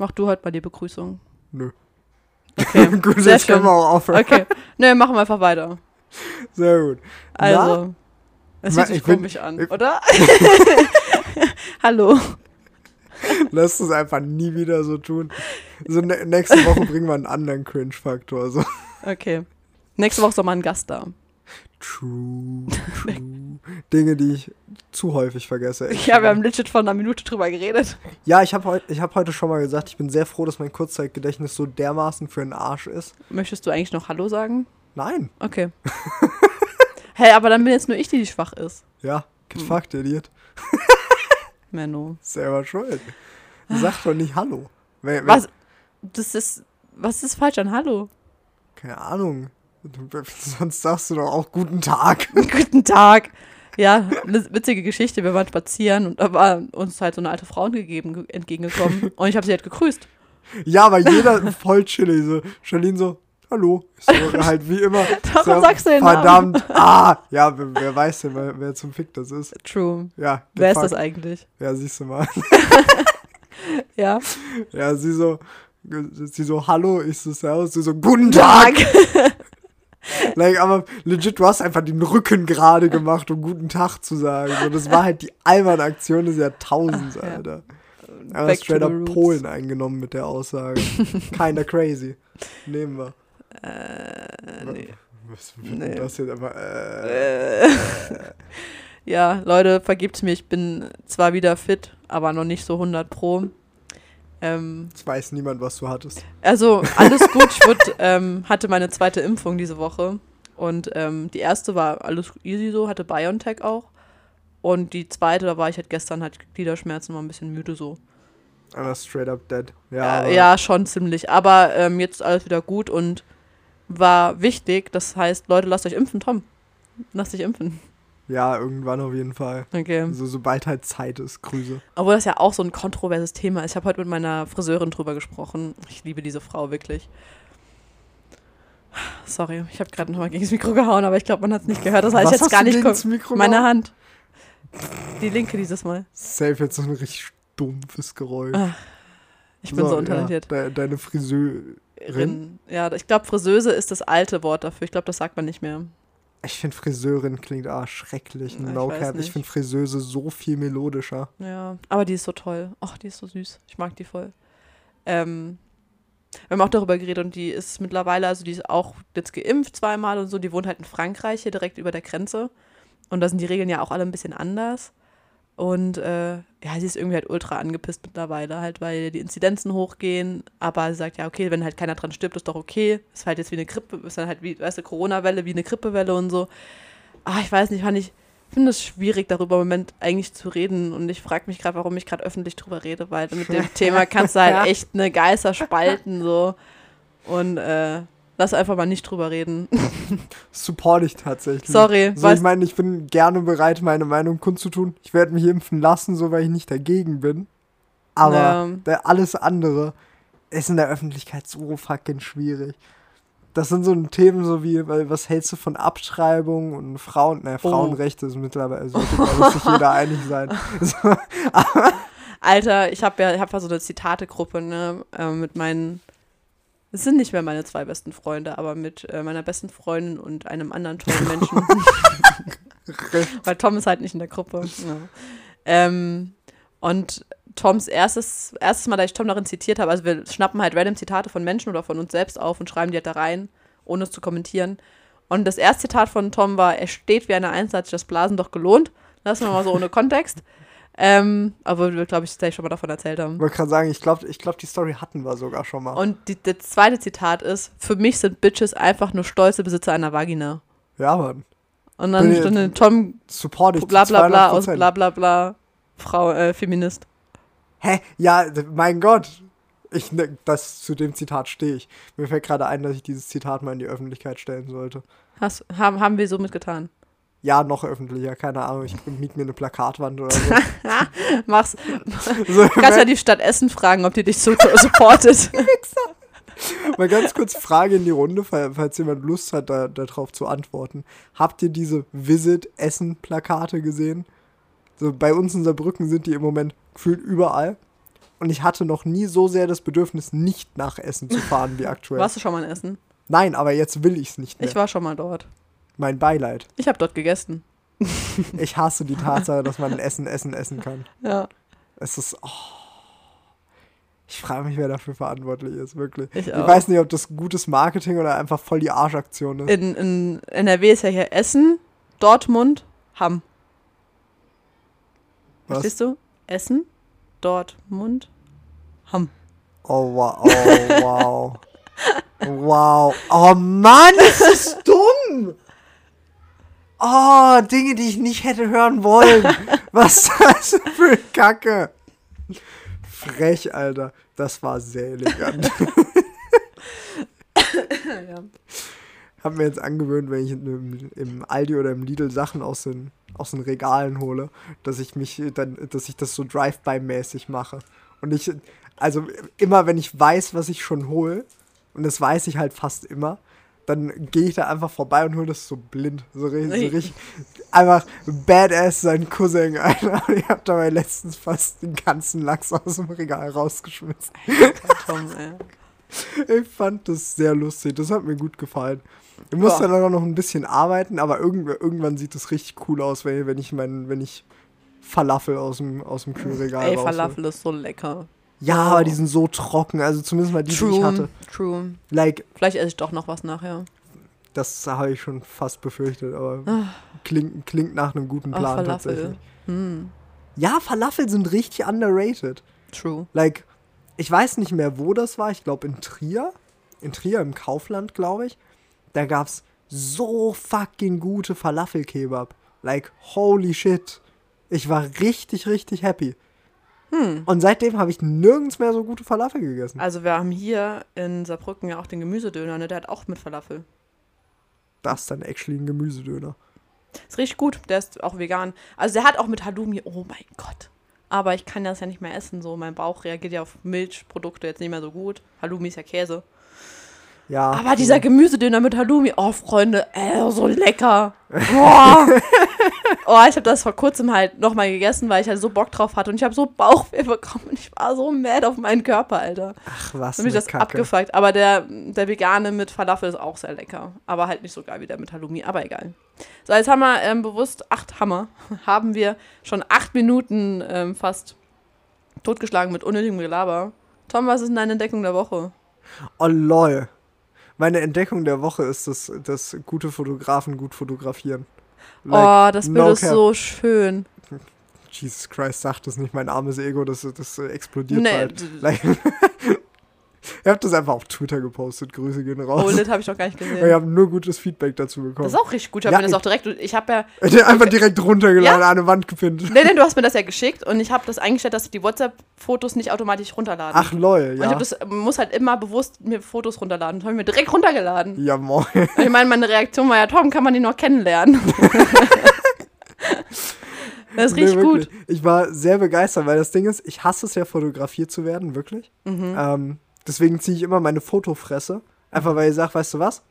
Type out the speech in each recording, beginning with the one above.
Mach du heute mal die Begrüßung. Nö. Okay, gut, sehr jetzt können schön. wir auch aufhören. Okay. Ne, machen wir einfach weiter. Sehr gut. Also. Es fühlt sich ich bin- komisch an, oder? Hallo. Lass es einfach nie wieder so tun. So ne nächste Woche bringen wir einen anderen Cringe-Faktor. So. Okay. Nächste Woche ist mal ein Gast da. True, true. Dinge, die ich zu häufig vergesse. Ja, wir haben legit vor einer Minute drüber geredet. ja, ich habe ich hab heute schon mal gesagt, ich bin sehr froh, dass mein Kurzzeitgedächtnis so dermaßen für den Arsch ist. Möchtest du eigentlich noch Hallo sagen? Nein. Okay. hey, aber dann bin jetzt nur ich, die, die schwach ist. Ja, get Hm. fucked, Idiot. Menno. Selber schuld. Sag doch nicht Hallo. Wenn, wenn, Was? Das ist. Was ist falsch an Hallo? Keine Ahnung. Sonst sagst du doch auch Guten Tag. Guten Tag. Ja, eine witzige Geschichte. Wir waren spazieren und da war uns halt so eine alte Frau entgegeben, entgegengekommen. Und ich habe sie halt gegrüßt. Ja, aber jeder voll chillig. So. Charlene so, hallo. So, halt wie immer. Warum so, sagst du den Namen? Verdammt. Ah, ja, wer, wer weiß denn, wer, wer zum Fick das ist. True. Ja. Wer ist das eigentlich? Ja, siehst du mal. Ja. Ja, sie so, sie so, hallo, ich so, servus. Sie so, guten Tag. Like, aber legit, du hast einfach den Rücken gerade gemacht, um guten Tag zu sagen. So, das war halt die alberne Aktion des Jahrtausends, Ach, ja. Alter. Aber Back straight up roots. Polen eingenommen mit der Aussage. Kinda crazy. Nehmen wir. Äh, nee. Was wird Nee. denn das jetzt aber, äh, Äh. ja, Leute, vergebt's mir, ich bin zwar wieder fit, aber noch nicht so 100 pro. Ähm, Jetzt weiß niemand, was du hattest. also, alles gut. Ich wurde, ähm, hatte meine zweite Impfung diese Woche. Und ähm, die erste war alles easy so, hatte BioNTech auch. Und die zweite, da war ich halt gestern, halt Gliederschmerzen, war ein bisschen müde so. Aber straight up dead. Ja, aber ja schon ziemlich. Aber ähm, jetzt alles wieder gut und war wichtig. Das heißt, Leute, lasst euch impfen, Tom. Lasst dich impfen. Ja, irgendwann auf jeden Fall. Okay. So, sobald halt Zeit ist, Grüße. Obwohl das ja auch so ein kontroverses Thema ist. Ich habe heute mit meiner Friseurin drüber gesprochen. Ich liebe diese Frau wirklich. Sorry, ich habe gerade nochmal gegen das Mikro gehauen, aber ich glaube, man hat es nicht gehört. Das heißt Was jetzt hast gar du nicht. gegen das Mikro Meine gehauen? Hand. Die linke dieses Mal. Safe jetzt so ein richtig stumpfes Geräusch. Ah, Ich bin so, untalentiert. Ja, de deine Friseurin. Rin. Ja, ich glaube, Friseuse ist das alte Wort dafür. Ich glaube, das sagt man nicht mehr. Ich finde Friseurin klingt ah, schrecklich. Na, ich No. Ich finde Friseuse so viel melodischer. Ja, aber die ist so toll. Ach, die ist so süß. Ich mag die voll. Ähm, wir haben auch darüber geredet und die ist mittlerweile, also die ist auch jetzt geimpft zweimal und so. Die wohnt halt in Frankreich, hier direkt über der Grenze. Und da sind die Regeln ja auch alle ein bisschen anders. Und äh, ja, sie ist irgendwie halt ultra angepisst mittlerweile, halt, weil die Inzidenzen hochgehen. Aber sie sagt, ja, okay, wenn halt keiner dran stirbt, ist doch okay. Ist halt jetzt wie eine Grippe, ist dann halt wie, weißt du, Corona-Welle, wie eine Grippewelle und so. Ah, ich weiß nicht, fand ich, finde es schwierig, darüber im Moment eigentlich zu reden. Und ich frage mich gerade, warum ich gerade öffentlich drüber rede, weil mit dem Thema kannst du halt echt eine Geister spalten, so. Und äh, lass einfach mal nicht drüber reden. Support ich tatsächlich. Sorry, So, ich meine, ich bin gerne bereit, meine Meinung kundzutun. Ich werde mich impfen lassen, so weil ich nicht dagegen bin. Aber Ja. alles andere ist in der Öffentlichkeit so fucking schwierig. Das sind so Themen so wie, weil, was hältst du von Abtreibung und Frauen, Oh. Frauenrechte ist mittlerweile, sollte glaube sich jeder einig sein. Alter, ich habe ja, ich hab ja so eine Zitate-Gruppe, ne, äh, mit meinen, es sind nicht mehr meine zwei besten Freunde, aber mit äh, meiner besten Freundin und einem anderen tollen Menschen. Weil Tom ist halt nicht in der Gruppe. Ja. Ähm, und Toms erstes, erstes Mal, da ich Tom darin zitiert habe, also wir schnappen halt random Zitate von Menschen oder von uns selbst auf und schreiben die halt da rein, ohne es zu kommentieren. Und das erste Zitat von Tom war, er steht wie eine Eins, hat sich das Blasen doch gelohnt. Lassen wir mal so ohne Kontext. Ähm, aber wir, glaube ich, safe schon mal davon erzählt haben. Ich wollte gerade sagen, ich glaube, ich glaub, die Story hatten wir sogar schon mal. Und die, das zweite Zitat ist, für mich sind Bitches einfach nur stolze Besitzer einer Vagina. ja, Mann. Und dann stand in Tom Support ich bla bla bla aus 200%. bla bla bla Frau, äh, Feminist. Hä? Ja, mein Gott. Ich, ne, das, zu dem Zitat stehe ich. Mir fällt gerade ein, dass ich dieses Zitat mal in die Öffentlichkeit stellen sollte. Hast, haben, haben wir so mitgetan. Ja, noch öffentlicher, keine Ahnung. Ich miet mir eine Plakatwand oder so. Mach's. so Du kannst ja die Stadt Essen fragen, ob die dich so supportet. mal ganz kurz Frage in die Runde, fall- falls jemand Lust hat, da, darauf zu antworten. Habt ihr diese Visit Essen Plakate gesehen? So, bei uns in Saarbrücken sind die im Moment gefühlt überall. und ich hatte noch nie so sehr das Bedürfnis, nicht nach Essen zu fahren wie aktuell. Warst du schon mal in Essen? Nein, aber jetzt will ich es nicht mehr. Ich war schon mal dort. Mein Beileid. Ich habe dort gegessen. Ich hasse die Tatsache, dass man Essen, Essen, essen kann. Ja, Es ist. Oh. Ich frage mich, wer dafür verantwortlich ist, wirklich. ich Ich weiß nicht, ob das gutes Marketing oder einfach voll die Arschaktion ist. in, in NRW ist ja hier Essen, Dortmund, Hamm. Was? Verstehst du? Essen, Dortmund, Hamm. Oh wow, oh wow. wow. Oh Mann, ist das dumm! Oh, Dinge, die ich nicht hätte hören wollen. Was ist das für Kacke? Frech, Alter. Das war sehr elegant. ja. Hab mir jetzt angewöhnt, wenn ich im, im Aldi oder im Lidl Sachen aus den, aus den Regalen hole, dass ich mich dann, dass ich das so Drive-by-mäßig mache. Und ich, also immer wenn ich weiß, was ich schon hole, und das weiß ich halt fast immer, dann gehe ich da einfach vorbei und hole das so blind. So, ri- so richtig, einfach badass sein Cousin. Und ich hab dabei letztens fast den ganzen Lachs aus dem Regal rausgeschmissen. Tom, ey. Ich fand das sehr lustig. Das hat mir gut gefallen. Ich muss Ja. dann auch noch ein bisschen arbeiten, aber irgend, irgendwann sieht das richtig cool aus, wenn, wenn ich mein, wenn ich Falafel aus dem, aus dem Kühlregal Ey, raushol. Falafel ist so lecker. Ja, aber die sind so trocken. Also zumindest mal die, die ich hatte. true. Like, Vielleicht esse ich doch noch was nachher. das habe ich schon fast befürchtet, aber Ah. klingt, klingt nach einem guten Ach, Plan Falafel. tatsächlich. Hm, Ja, Falafel sind richtig underrated. true. Like, ich weiß nicht mehr, wo das war. Ich glaube in Trier. In Trier im Kaufland, glaube ich. Da gab's so fucking gute Falafel-Kebab. Like, holy shit. Ich war richtig, richtig happy. Hm. Und seitdem habe ich nirgends mehr so gute Falafel gegessen. Also wir haben hier in Saarbrücken ja auch den Gemüsedöner, ne? Der hat auch mit Falafel. Das ist dann actually ein Gemüsedöner. Ist richtig gut. Der ist auch vegan. Also der hat auch mit Halloumi. Oh mein Gott. Aber ich kann das ja nicht mehr essen. So, mein Bauch reagiert ja auf Milchprodukte jetzt nicht mehr so gut. Halloumi ist ja Käse. Ja. Aber dieser Gemüsedöner mit Halloumi, oh Freunde, ey, so lecker. Boah. Oh, ich habe das vor kurzem halt nochmal gegessen, weil ich halt so Bock drauf hatte und ich habe so Bauchweh bekommen und ich war so mad auf meinen Körper, Alter. Ach, was Dann bin ich das Kacke. abgefuckt. Aber der, der vegane mit Falafel ist auch sehr lecker. Aber halt nicht so geil wie der mit Halloumi, aber egal. So, jetzt haben wir ähm, bewusst acht Hammer. Haben wir schon acht Minuten ähm, fast totgeschlagen mit unnötigem Gelaber. Tom, was ist denn deine Entdeckung der Woche? Oh lol. Meine Entdeckung der Woche ist, dass, dass gute Fotografen gut fotografieren. Oh, das Bild no ist cap. so schön. Jesus Christ, sag das nicht, mein armes Ego, das, das explodiert Nee, bald. Like, ihr habt das einfach auf Twitter gepostet, Grüße gehen raus. Oh, das habe ich noch gar nicht Und wir gesehen. haben nur gutes Feedback dazu Das bekommen. ist auch richtig gut. Ich habe Ja, mir das ich- auch direkt. Ich habe ja. Der einfach direkt runtergeladen, an eine Wand gepinnt. Nee, nee, du hast mir das ja geschickt und ich habe das eingestellt, dass die WhatsApp-Fotos nicht automatisch runterladen. Ach lol, Und ich ja. hab das, muss halt immer bewusst mir Fotos runterladen. Das habe ich mir direkt runtergeladen. Ja, moin. Und ich meine, meine Reaktion war ja, Tom, kann man den noch kennenlernen? das ist Nee, richtig wirklich. gut. Ich war sehr begeistert, weil das Ding ist, ich hasse es ja, fotografiert zu werden, wirklich. Mhm. Ähm, deswegen ziehe ich immer meine Fotofresse. Einfach weil ich sage, weißt du was?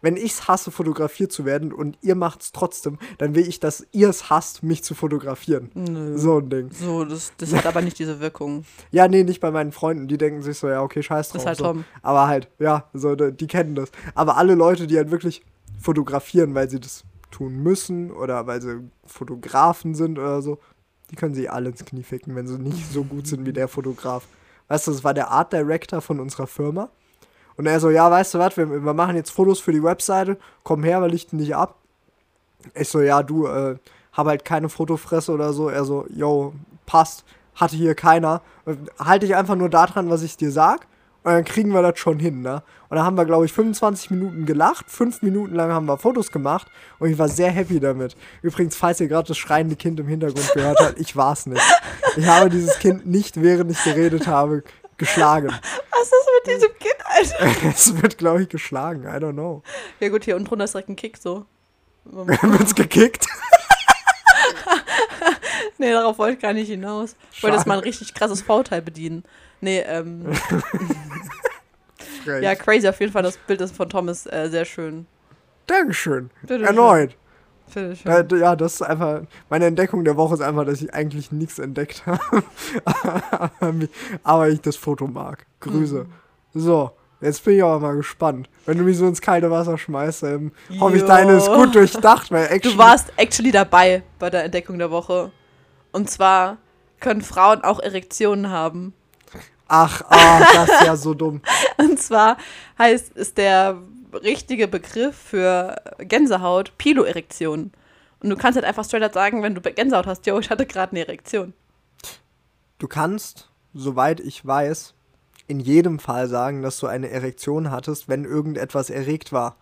Wenn ich es hasse, fotografiert zu werden und ihr macht es trotzdem, dann will ich, dass ihr es hasst, mich zu fotografieren. Nö. So ein Ding. So, das, das hat aber nicht diese Wirkung. Ja, nee, nicht bei meinen Freunden. Die denken sich so, ja, okay, scheiß drauf. Das ist halt so. Tom. Aber halt, ja, so, die die kennen das. Aber alle Leute, die halt wirklich fotografieren, weil sie das tun müssen oder weil sie Fotografen sind oder so, die können sie alle ins Knie ficken, wenn sie nicht so gut sind wie der Fotograf. Weißt du, das war der Art Director von unserer Firma. Und er so, ja, weißt du was, wir, wir machen jetzt Fotos für die Webseite, komm her, wir lichten dich ab. Ich so, ja, du, äh, hab halt keine Fotofresse oder so. Er so, yo, passt, hatte hier keiner. Halte dich einfach nur daran, was ich dir sag. Und dann kriegen wir das schon hin, ne? Und dann haben wir, glaube ich, 25 Minuten gelacht. Fünf Minuten lang haben wir Fotos gemacht. Und ich war sehr happy damit. Übrigens, falls ihr gerade das schreiende Kind im Hintergrund gehört habt, ich war's nicht. Ich habe dieses Kind nicht, während ich geredet habe, geschlagen. Was ist mit diesem Kind, Alter? Es wird, glaube ich, geschlagen. I don't know. Ja gut, hier unten drunter ist direkt ein Kick so. Wird's gekickt? nee, darauf wollte ich gar nicht hinaus. Ich wollte jetzt mal ein richtig krasses Vorteil bedienen. Nee, ähm, ja, crazy auf jeden Fall. Das Bild ist von Tom ist äh, sehr schön. Dankeschön. Bitteschön. Erneut. Finde ich schön. Ja, das ist einfach, meine Entdeckung der Woche ist einfach, dass ich eigentlich nichts entdeckt habe. aber ich das Foto mag. Grüße. Mhm. So, jetzt bin ich aber mal gespannt. Wenn du mich so ins kalte Wasser schmeißt, dann hoffe ich, deine ist gut durchdacht, weil Du warst actually dabei bei der Entdeckung der Woche. Und zwar können Frauen auch Erektionen haben. Ach, ah, das ist ja so dumm. Und zwar heißt ist der richtige Begriff für Gänsehaut Piloerektion. Und du kannst halt einfach straight up sagen, wenn du Gänsehaut hast, yo, ich hatte gerade eine Erektion. Du kannst, soweit ich weiß, in jedem Fall sagen, dass du eine Erektion hattest, wenn irgendetwas erregt war.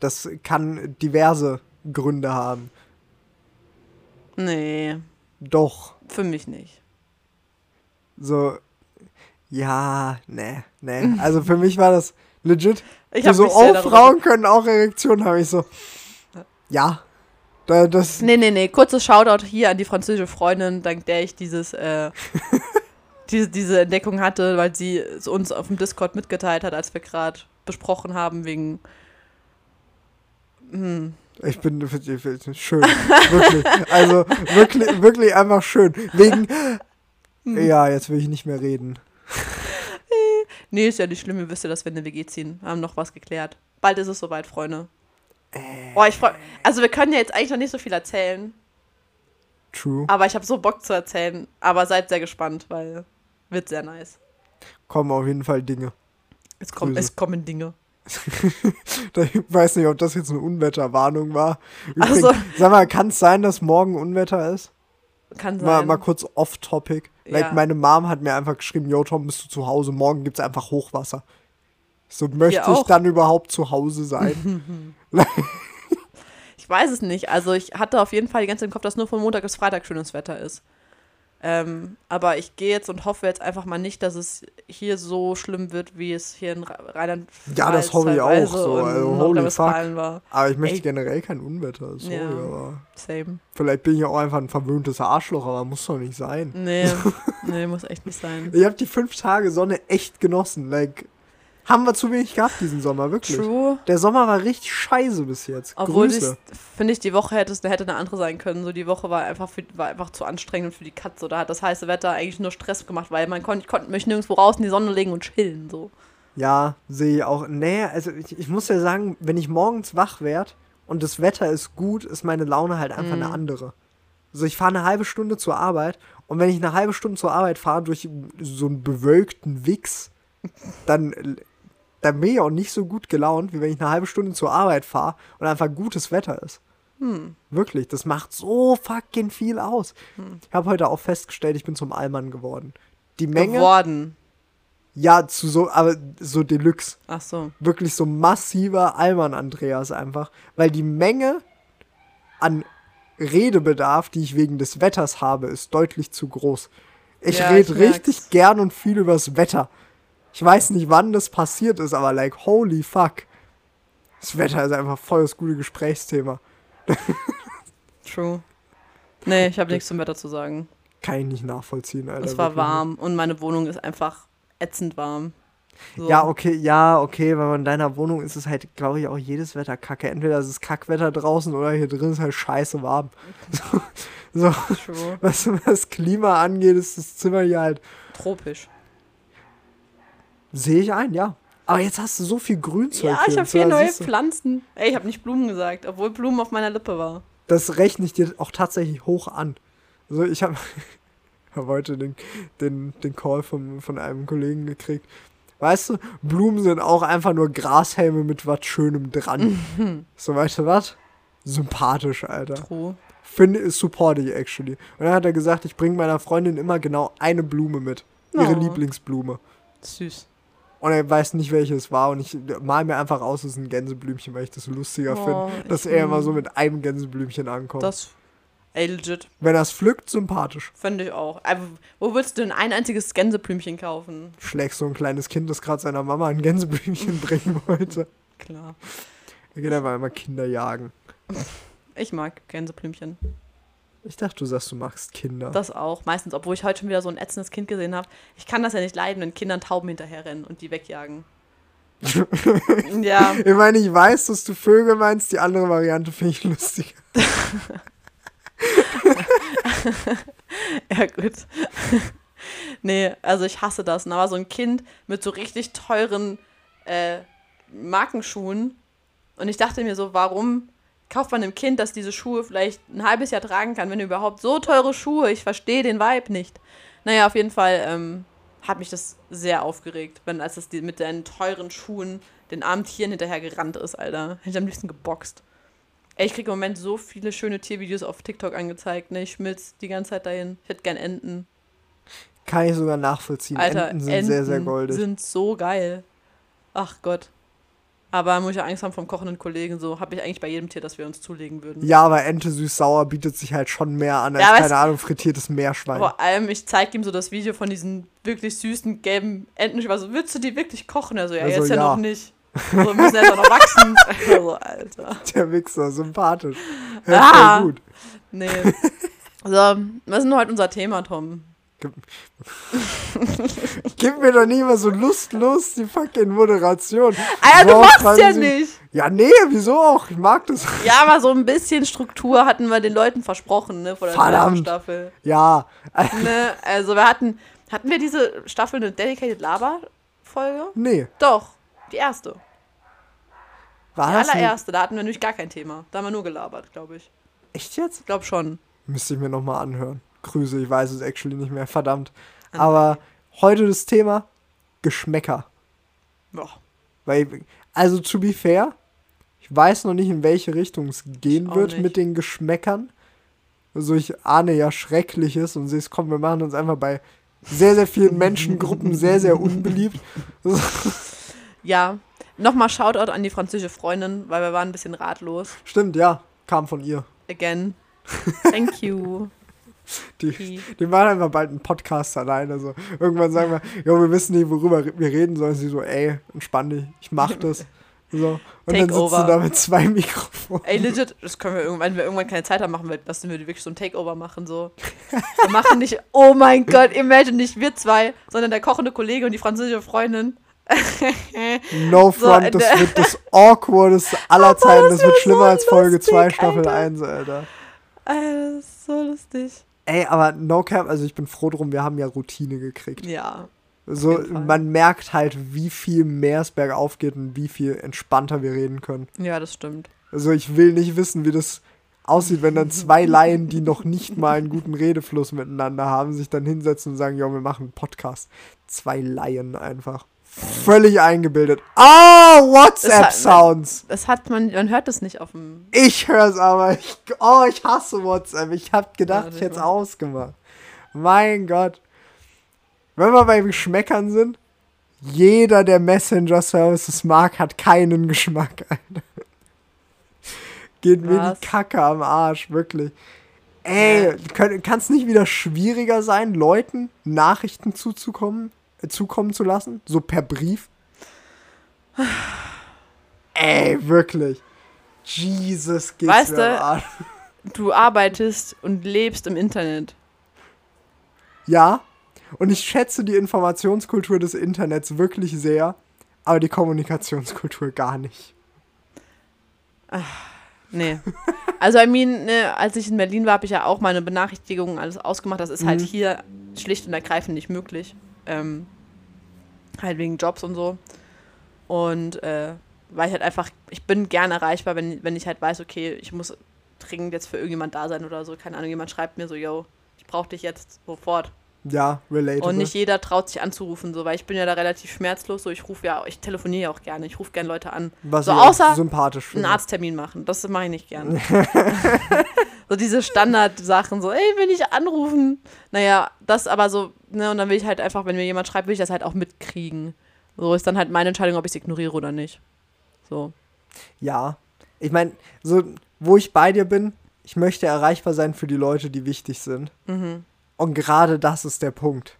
Das kann diverse Gründe haben. Nee, Doch. für mich nicht. So, ja, ne, ne. Also für mich war das legit. Ich so, so oh, Frauen können auch Erektionen haben. Ich so, ja. Da, das, Nee, nee, nee. Kurzes Shoutout hier an die französische Freundin, dank der ich dieses, äh, diese, diese Entdeckung hatte, weil sie es uns auf dem Discord mitgeteilt hat, als wir gerade besprochen haben, wegen. Hm. ich bin ich bin- schön. wirklich. Also wirklich, wirklich einfach schön. Wegen, Hm. ja, jetzt will ich nicht mehr reden. Nee, ist ja nicht schlimm, ihr wisst ja, dass wir in eine WG ziehen. Wir haben noch was geklärt. Bald ist es soweit, Freunde. Boah, ich freu, Also, wir können ja jetzt eigentlich noch nicht so viel erzählen, True. aber ich habe so Bock zu erzählen. Aber seid sehr gespannt, weil wird sehr nice. Kommen auf jeden Fall Dinge. Es, Grüße. es kommen Dinge. Ich weiß nicht, ob das jetzt eine Unwetterwarnung war. Übrigens, so. Sag mal, kann es sein, dass morgen Unwetter ist? Kann sein. Mal, mal kurz off-topic. Like, Ja. meine Mom hat mir einfach geschrieben, yo Tom, bist du zu Hause? Morgen gibt es einfach Hochwasser. So, möchte ich dann überhaupt zu Hause sein? Ich weiß es nicht. Also ich hatte auf jeden Fall die ganze Zeit im Kopf, dass nur von Montag bis Freitag schönes Wetter ist. Ähm, aber ich gehe jetzt und hoffe jetzt einfach mal nicht, dass es hier so schlimm wird, wie es hier in Ra- Rheinland Ja, das hoffe ich auch so, also, holy Nordrhein-Westfalen war. aber ich möchte Ey. generell kein Unwetter. Sorry, Ja. aber Same. vielleicht bin ich ja auch einfach ein verwöhntes Arschloch, aber muss doch nicht sein. Nee, nee, muss echt nicht sein. Ich habe die fünf Tage Sonne echt genossen. Like, haben wir zu wenig gehabt diesen Sommer, wirklich. True. Der Sommer war richtig scheiße bis jetzt. Obwohl ich, Grüße. finde ich, die Woche hätte, hätte eine andere sein können. So die Woche war einfach, für, war einfach zu anstrengend für die Katze. Da hat das heiße Wetter eigentlich nur Stress gemacht, weil man konnte, ich konnte mich nirgendwo raus in die Sonne legen und chillen. So. Ja, sehe ich auch. Nee, also ich, ich muss ja sagen, wenn ich morgens wach werde und das Wetter ist gut, ist meine Laune halt einfach eine andere. Also ich fahre eine halbe Stunde zur Arbeit und wenn ich eine halbe Stunde zur Arbeit fahre durch so einen bewölkten Wichs, dann, dann bin ich auch nicht so gut gelaunt, wie wenn ich eine halbe Stunde zur Arbeit fahre und einfach gutes Wetter ist. Wirklich, das macht so fucking viel aus. Ich habe heute auch festgestellt, ich bin zum Allmann geworden. Die Menge, Geworden. ja, zu so, aber so Deluxe Ach so. wirklich so massiver Allmann Andreas einfach, weil die Menge an Redebedarf, die ich wegen des Wetters habe, ist deutlich zu groß. Ich Ja, rede richtig gern und viel übers Wetter. Ich weiß nicht, wann das passiert ist, aber like, holy fuck. Das Wetter ist einfach voll das gute Gesprächsthema. True. Nee, ich habe nichts zum Wetter zu sagen. Kann ich nicht nachvollziehen, Alter. Es war wirklich warm und meine Wohnung ist einfach ätzend warm. So. Ja, okay, ja, okay, weil in deiner Wohnung ist es halt, glaube ich, auch jedes Wetter kacke. Entweder ist es Kackwetter draußen oder hier drin ist halt scheiße warm. So, so was das Klima angeht, ist das Zimmer hier halt. Tropisch. Sehe ich ein, ja. Aber jetzt hast du so viel Grünzeug. Ja, ich habe vier neue. Pflanzen. Ey, ich habe nicht Blumen gesagt, obwohl Blumen auf meiner Lippe war. Das rechne ich dir auch tatsächlich hoch an. Also ich habe hab heute den, den, den Call von, von einem Kollegen gekriegt. Weißt du, Blumen sind auch einfach nur Grashelme mit was Schönem dran. so, weißt du was? Sympathisch, Alter. True. Finde, support ich actually. Und dann hat er gesagt, ich bringe meiner Freundin immer genau eine Blume mit. Ihre Oh. Lieblingsblume. Süß. Und er weiß nicht, welche es war. Und ich mal mir einfach aus, es ist ein Gänseblümchen, weil ich das lustiger Oh, finde, dass er immer so mit einem Gänseblümchen ankommt. Das. Ey, legit. Wenn er es pflückt, sympathisch. Finde ich auch. Aber wo würdest du denn ein einziges Gänseblümchen kaufen? Schlägst so ein kleines Kind, das gerade seiner Mama ein Gänseblümchen bringen wollte. Klar. Er geht einfach immer Kinder jagen. Ich mag Gänseblümchen. Ich dachte, du sagst, du magst Kinder. Das auch. Meistens, obwohl ich heute schon wieder so ein ätzendes Kind gesehen habe. Ich kann das ja nicht leiden, wenn Kindern Tauben hinterherrennen und die wegjagen. Ja, Ich meine, ich weiß, dass du Vögel meinst, die andere Variante finde ich lustiger. ja gut. nee, also ich hasse das. Und da war so ein Kind mit so richtig teuren äh, Markenschuhen. Und ich dachte mir so, warum kauft man einem Kind, das diese Schuhe vielleicht ein halbes Jahr tragen kann, wenn überhaupt so teure Schuhe? Ich verstehe den Vibe nicht. Naja, auf jeden Fall ähm, hat mich das sehr aufgeregt, wenn als es die, mit seinen teuren Schuhen den armen Tieren hinterher gerannt ist, Alter. Hätte ich am liebsten geboxt. Ey, ich kriege im Moment so viele schöne Tiervideos auf TikTok angezeigt, ne? Ich schmilz die ganze Zeit dahin. Ich hätte gern Enten. Kann ich sogar nachvollziehen. Alter, Enten sind sehr, sehr goldig. sind so geil. Ach Gott. Aber muss ich ja Angst haben vom kochenden Kollegen, so habe ich eigentlich bei jedem Tier, das wir uns zulegen würden. Ja, aber Ente süß-sauer bietet sich halt schon mehr an als, Ja, keine Ahnung, frittiertes Meerschwein. Vor allem, ich zeige ihm so das Video von diesen wirklich süßen gelben Enten. Ich war so, willst du die wirklich kochen? Er so, ja, Also, jetzt ja, ja. noch nicht. So, müssen erst noch wachsen. so, Alter. Der Wichser, sympathisch. Hört Ah. gut. Nee. So, was ist denn heute unser Thema, Tom? Gib mir doch nicht immer so lustlos die fucking Moderation. Ah ja, du machst ja nicht. Ja, nee, wieso auch? Ich mag das. Ja, aber so ein bisschen Struktur hatten wir den Leuten versprochen, ne, vor der Verdammt. Staffel. Ja, Ne? Also wir hatten, hatten wir diese Staffel eine Dedicated Laber-Folge? nee. Doch, die erste. War Die allererste, da hatten wir nämlich gar kein Thema. Da haben wir nur gelabert, glaube ich. Echt jetzt? Ich glaube schon. Müsste ich mir nochmal anhören. Grüße, ich weiß es actually nicht mehr, verdammt. Aber heute das Thema Geschmäcker. Boah. Weil, also to be fair, ich weiß noch nicht, in welche Richtung es gehen auch wird nicht. mit den Geschmäckern. Also ich ahne ja Schreckliches und es, komm, wir machen uns einfach bei sehr, sehr vielen Menschengruppen sehr, sehr unbeliebt. Ja, nochmal Shoutout an die französische Freundin, weil wir waren ein bisschen ratlos. Stimmt, ja, kam von ihr. Again. Thank you. Die, Die- die machen einfach bald einen Podcast alleine. So. Irgendwann sagen wir, jo, wir wissen nicht, worüber wir reden sollen. Sie so, ey, entspann dich, ich mach das. So. Und dann sitzt Takeover. du da mit zwei Mikrofonen. Ey, legit, das können wir irgendwann, wenn wir irgendwann keine Zeit haben, machen wir, lassen wir wirklich so ein Takeover machen, so. Wir machen nicht, oh mein Gott, imagine nicht wir zwei, sondern der kochende Kollege und die französische Freundin. No So, front, das äh, wird das awkwardeste aller Zeiten. Das, wird schlimmer so als Folge lustig, 2, Staffel Alter. 1, Alter. Alter, das ist so lustig. Ey, aber no cap, also ich bin froh drum, wir haben ja Routine gekriegt. Ja. So, man merkt halt, wie viel mehr es bergauf geht und wie viel entspannter wir reden können. Ja, das stimmt. Also ich will nicht wissen, wie das aussieht, wenn dann zwei Laien, die noch nicht mal einen guten Redefluss miteinander haben, sich dann hinsetzen und sagen, ja, wir machen einen Podcast. Zwei Laien einfach. Völlig eingebildet. Ah, WhatsApp-Sounds. Das hat man, man hört das nicht auf dem. Ich hör's aber. Ich, oh, ich hasse WhatsApp. Ich hab gedacht, Ja, ich hätte das- ausgemacht. Mein Gott. Wenn wir bei Geschmäckern sind, jeder, der Messenger-Services mag, hat keinen Geschmack, Alter. Geht mir Was? die Kacke am Arsch, wirklich. Ey, kann es nicht wieder schwieriger sein, Leuten Nachrichten zuzukommen, zukommen zu lassen? So per Brief? Ey, wirklich. Jesus, geht's Weißt mir du-. Du arbeitest und lebst im Internet. Ja, und ich schätze die Informationskultur des Internets wirklich sehr, aber die Kommunikationskultur gar nicht. Nee. Also, I mean, ne, als ich in Berlin war, habe ich ja auch meine Benachrichtigungen alles ausgemacht. Das ist halt Mhm. hier schlicht und ergreifend nicht möglich. Ähm, halt wegen Jobs und so. Und äh, weil ich halt einfach, ich bin gern erreichbar, wenn, wenn ich halt weiß, okay, ich muss dringend jetzt für irgendjemand da sein oder so. Keine Ahnung, jemand schreibt mir so, yo, ich brauche dich jetzt sofort. Ja, relatable. Und nicht jeder traut sich anzurufen, so, weil ich bin ja da relativ schmerzlos. So, ich rufe ja, ich telefoniere ja auch gerne, ich rufe gerne Leute an. Was so außer sympathisch einen. Arzttermin machen. Das mache ich nicht gern. so diese Standardsachen, so, ey, will ich anrufen? Naja, das aber so, ne, und dann will ich halt einfach, wenn mir jemand schreibt, will ich das halt auch mitkriegen. So ist dann halt meine Entscheidung, ob ich es ignoriere oder nicht. So. Ja. Ich meine, so, wo ich bei dir bin, ich möchte erreichbar sein für die Leute, die wichtig sind. Mhm. Und gerade das ist der Punkt.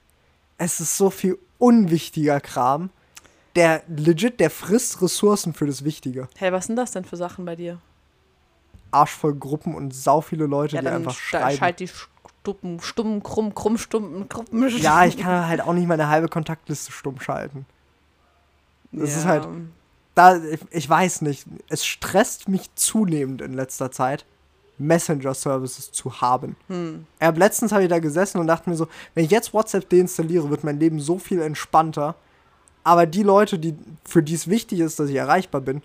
Es ist so viel unwichtiger Kram, der legit, der frisst Ressourcen für das Wichtige. Hey, was sind das denn für Sachen bei dir? Arschvoll Gruppen und sau viele Leute, Ja, die einfach sch- schreiben. schalt die Stuppen, Stummen, Krumm, Krummstumpen, Gruppen. Ja, ich kann halt auch nicht meine halbe Kontaktliste stumm schalten. Das ja. ist halt, da, ich, ich weiß nicht, es stresst mich zunehmend in letzter Zeit, Messenger-Services zu haben. Hm. Hab, letztens habe ich da gesessen und dachte mir so, wenn ich jetzt WhatsApp deinstalliere, wird mein Leben so viel entspannter. Aber die Leute, die, für die es wichtig ist, dass ich erreichbar bin,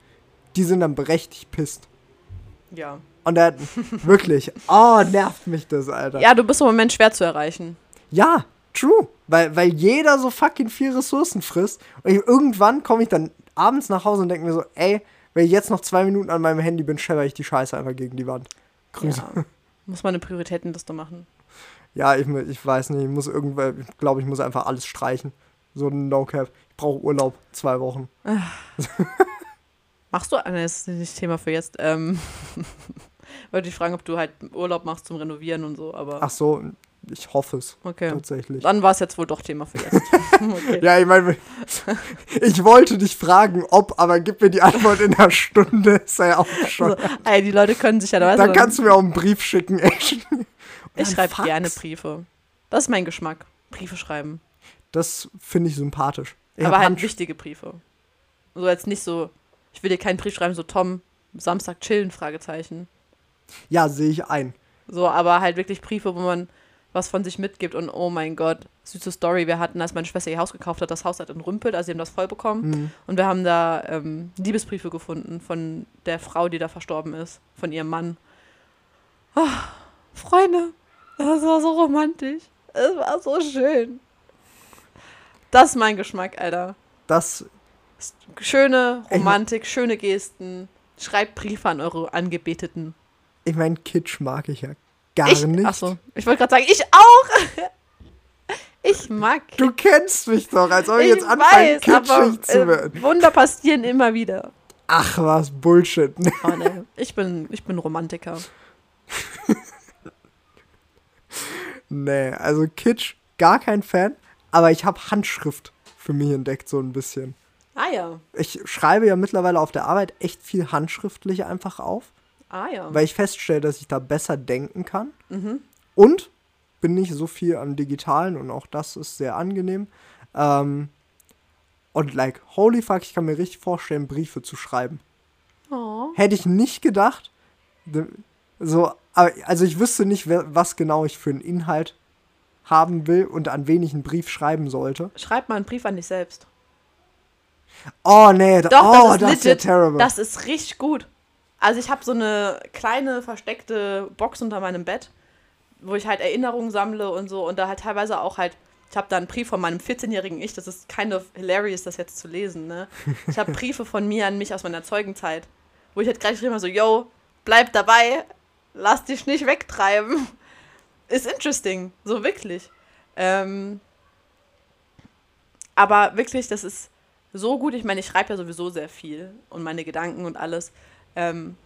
die sind dann berechtigt pisst. Ja. Und da, wirklich, oh, nervt mich das, Alter. Ja, du bist im Moment schwer zu erreichen. Ja, true. Weil, weil jeder so fucking viel Ressourcen frisst. Und ich, irgendwann komme ich dann abends nach Hause und denke mir so, ey, wenn ich jetzt noch zwei Minuten an meinem Handy bin, schepper ich die Scheiße einfach gegen die Wand. Grüße. Ja. Muss man eine Prioritätenliste machen. Ja, ich, ich weiß nicht, ich muss irgendwann, ich glaube, ich muss einfach alles streichen. So ein No-Cap. Ich brauche Urlaub, zwei Wochen. Machst du, ah, das ist nicht Thema für jetzt. Ähm, wollte ich fragen, ob du halt Urlaub machst zum Renovieren und so, aber Ach so, ich hoffe es okay. tatsächlich. Dann war es jetzt wohl doch Thema für jetzt. okay. Ja, ich meine, ich wollte dich fragen, ob, aber gib mir die Antwort in einer Stunde, ist ja auch schon. Also, ey, die Leute können sich ja, weißt Dann kannst du mir auch einen Brief schicken, echt. ich schreibe gerne Briefe. Das ist mein Geschmack. Briefe schreiben. Das finde ich sympathisch. Ich aber halt Hand- wichtige Briefe. So jetzt nicht so, ich will dir keinen Brief schreiben, so Tom, Samstag chillen, Fragezeichen. Ja, sehe ich ein. So, aber halt wirklich Briefe, wo man was von sich mitgibt und oh mein Gott, süße Story. Wir hatten, als meine Schwester ihr Haus gekauft hat, das Haus hat entrümpelt, also sie haben das voll bekommen. Mhm. Und wir haben da ähm, Liebesbriefe gefunden von der Frau, die da verstorben ist, von ihrem Mann. Ah, Freunde, das war so romantisch. Es war so schön. Das ist mein Geschmack, Alter. Das, Schöne Romantik, schöne Gesten. Schreibt Briefe an eure Angebeteten. ich meine, Kitsch mag ich ja gar ich, nicht. Achso, ich wollte gerade sagen, ich auch. Ich mag. Du kennst mich doch, als ob ich, ich jetzt anfange, kitschig zu werden. äh, Wunder passieren immer wieder. Ach, was Bullshit. Oh, nee. ich, bin, ich bin Romantiker. nee, also Kitsch, gar kein Fan. Aber ich habe Handschrift für mich entdeckt, so ein bisschen. Ah ja. Ich schreibe ja mittlerweile auf der Arbeit echt viel handschriftlich einfach auf, Ah ja. weil ich feststelle, dass ich da besser denken kann. Mhm. Und bin nicht so viel am Digitalen und auch das ist sehr angenehm. Ähm, und like, holy fuck, ich kann mir richtig vorstellen, Briefe zu schreiben. Oh. Hätte ich nicht gedacht. So, also ich wüsste nicht, was genau ich für einen Inhalt haben will und an wen ich einen Brief schreiben sollte. Schreib mal einen Brief an dich selbst. Oh nee, Doch, oh, das ist das ist ja terrible. Das ist richtig gut. Also ich habe so eine kleine versteckte Box unter meinem Bett, wo ich halt Erinnerungen sammle und so und da halt teilweise auch halt, ich habe da einen Brief von meinem 14-jährigen Ich, das ist kind of hilarious, das jetzt zu lesen, ne? Ich habe Briefe von mir an mich aus meiner Zeugenzeit, wo ich halt gleich immer so, yo, bleib dabei, lass dich nicht wegtreiben. Ist interesting, so wirklich. Ähm, aber wirklich, das ist so gut. Ich meine, ich schreibe ja sowieso sehr viel und meine Gedanken und alles. Ähm,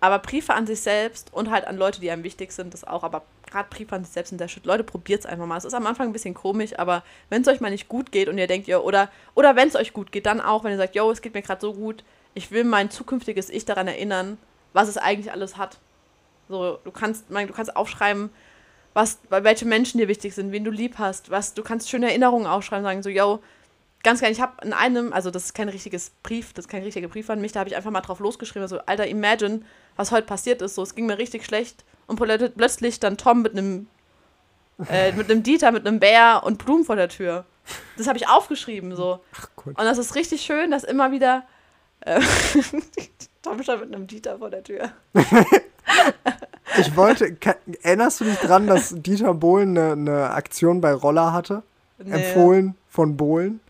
aber Briefe an sich selbst und halt an Leute, die einem wichtig sind, das auch. Aber gerade Briefe an sich selbst sind der Shit. Leute, probiert es einfach mal. Es ist am Anfang ein bisschen komisch, aber wenn es euch mal nicht gut geht und ihr denkt, yo, oder, oder wenn es euch gut geht, dann auch, wenn ihr sagt, yo, es geht mir gerade so gut, ich will mein zukünftiges Ich daran erinnern, was es eigentlich alles hat. So, du kannst, mein, du kannst aufschreiben, was, welche Menschen dir wichtig sind, wen du lieb hast, was, du kannst schöne Erinnerungen aufschreiben, sagen so, yo, ganz geil, ich habe in einem, also das ist kein richtiges Brief, das ist kein richtiger Brief an mich, da habe ich einfach mal drauf losgeschrieben, so, Alter, imagine, was heute passiert ist, so, es ging mir richtig schlecht und plö- plötzlich dann Tom mit einem, äh, mit einem Dieter, mit einem Bär und Blumen vor der Tür. Das habe ich aufgeschrieben, so. Ach Gott. Und das ist richtig schön, dass immer wieder, äh, Tom stand mit einem Dieter vor der Tür. Ich wollte, ka- erinnerst du dich dran, dass Dieter Bohlen eine, eine Aktion bei Roller hatte? Nee. Empfohlen von Bohlen?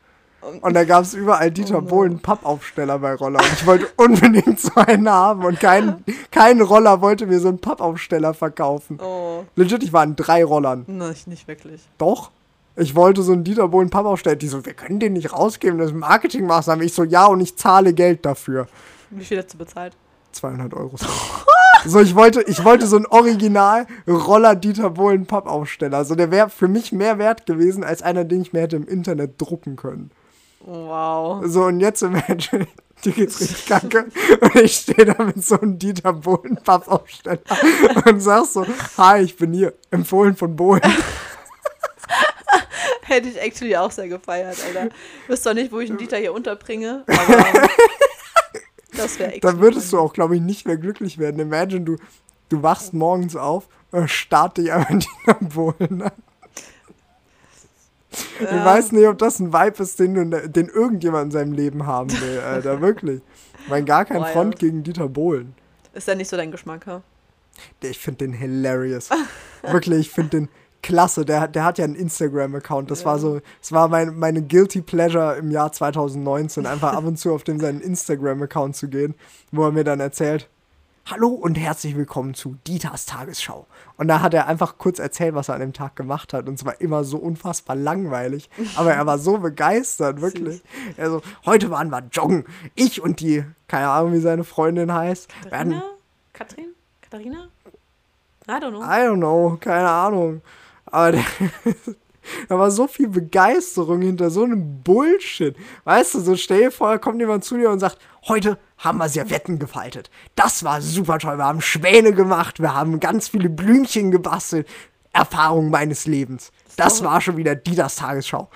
Und da gab es überall Dieter Oh no. Bohlen Pappaufsteller bei Roller. Und ich wollte unbedingt so einen haben. Und kein, kein Roller wollte mir so einen Pappaufsteller verkaufen. Oh, Legit, ich war in drei Rollern. nicht, nicht wirklich. Doch. Ich wollte so einen Dieter Bohlen Pappaufsteller. Die so, wir können den nicht rausgeben, das ist Marketingmaßnahme. Ich so, ja, und ich zahle Geld dafür. Wie viel hast du bezahlt? 200 Euro. so, ich wollte, ich wollte so einen Original Roller Dieter Bohlen Pappaufsteller. Also der wäre für mich mehr wert gewesen als einer, den ich mir hätte im Internet drucken können. Wow. So, und jetzt imagine, dir geht's richtig kacke. Und ich stehe da mit so einem Dieter Bohlen Pappaufsteller und sag so, hi, ich bin hier, empfohlen von Bohlen. Hätte ich actually auch sehr gefeiert, Alter. Wüsste zwar nicht, wo ich den Dieter hier unterbringe, aber das wäre echt. Dann würdest du auch, glaube ich, nicht mehr glücklich werden. Imagine, du, du wachst morgens auf und starrt dich einfach Dieter Bohlen an. Ich weiß nicht, ob das ein Vibe ist, den, du, den irgendjemand in seinem Leben haben will, Alter, wirklich. Ich meine, gar kein Wild. Front gegen Dieter Bohlen. Ist ja nicht so dein Geschmack, ha? Ich finde den hilarious. Wirklich, ich finde den klasse. Der, der hat ja einen Instagram-Account. Das war so, das war mein, meine Guilty Pleasure im Jahr 2019, einfach ab und zu auf den seinen Instagram-Account zu gehen, wo er mir dann erzählt, Hallo und herzlich willkommen zu Dieters Tagesschau. Und da hat er einfach kurz erzählt, was er an dem Tag gemacht hat. Und es war immer so unfassbar langweilig. Aber er war so begeistert, wirklich. Also, heute waren wir joggen. Ich und die, keine Ahnung, wie seine Freundin heißt, werden Katharina? Katrin? Katharina? I don't know. I don't know, keine Ahnung. Aber der, da war so viel Begeisterung hinter so einem Bullshit. Weißt du, so stell dir vor, kommt jemand zu dir und sagt, heute haben wir Servetten gefaltet. Das war super toll. Wir haben Schwäne gemacht, wir haben ganz viele Blümchen gebastelt. Erfahrung meines Lebens. Das war schon wieder Dieters Tagesschau.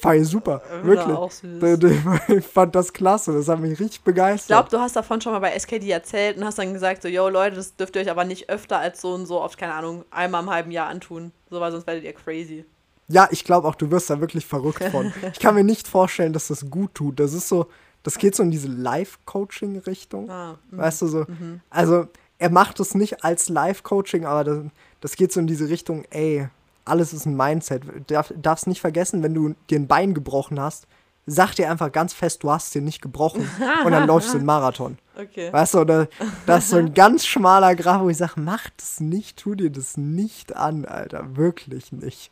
Fand ich super, wirklich. Da- da- Ich fand das klasse, das hat mich richtig Ich begeistert. glaube, du hast davon schon mal bei SKD erzählt und hast dann gesagt, so, yo Leute, das dürft ihr euch aber nicht öfter als so und so oft, keine Ahnung, einmal im halben Jahr antun. So, weil sonst werdet ihr crazy. Ja, ich glaube auch, du wirst da wirklich verrückt von. Ich kann mir nicht vorstellen, dass das gut tut. Das ist so, das geht so in diese Live-Coaching-Richtung. Ah, mhm. weißt du so? Also, er macht es nicht als Live-Coaching, aber das, das geht so in diese Richtung, ey, alles ist ein Mindset. Du darf, darfst nicht vergessen, wenn du dir ein Bein gebrochen hast, sag dir einfach ganz fest, du hast dir nicht gebrochen und dann läufst du einen Marathon. Okay. Weißt du, oder das ist so ein ganz schmaler Graf, wo ich sage, mach das nicht, tu dir das nicht an, Alter. Wirklich nicht.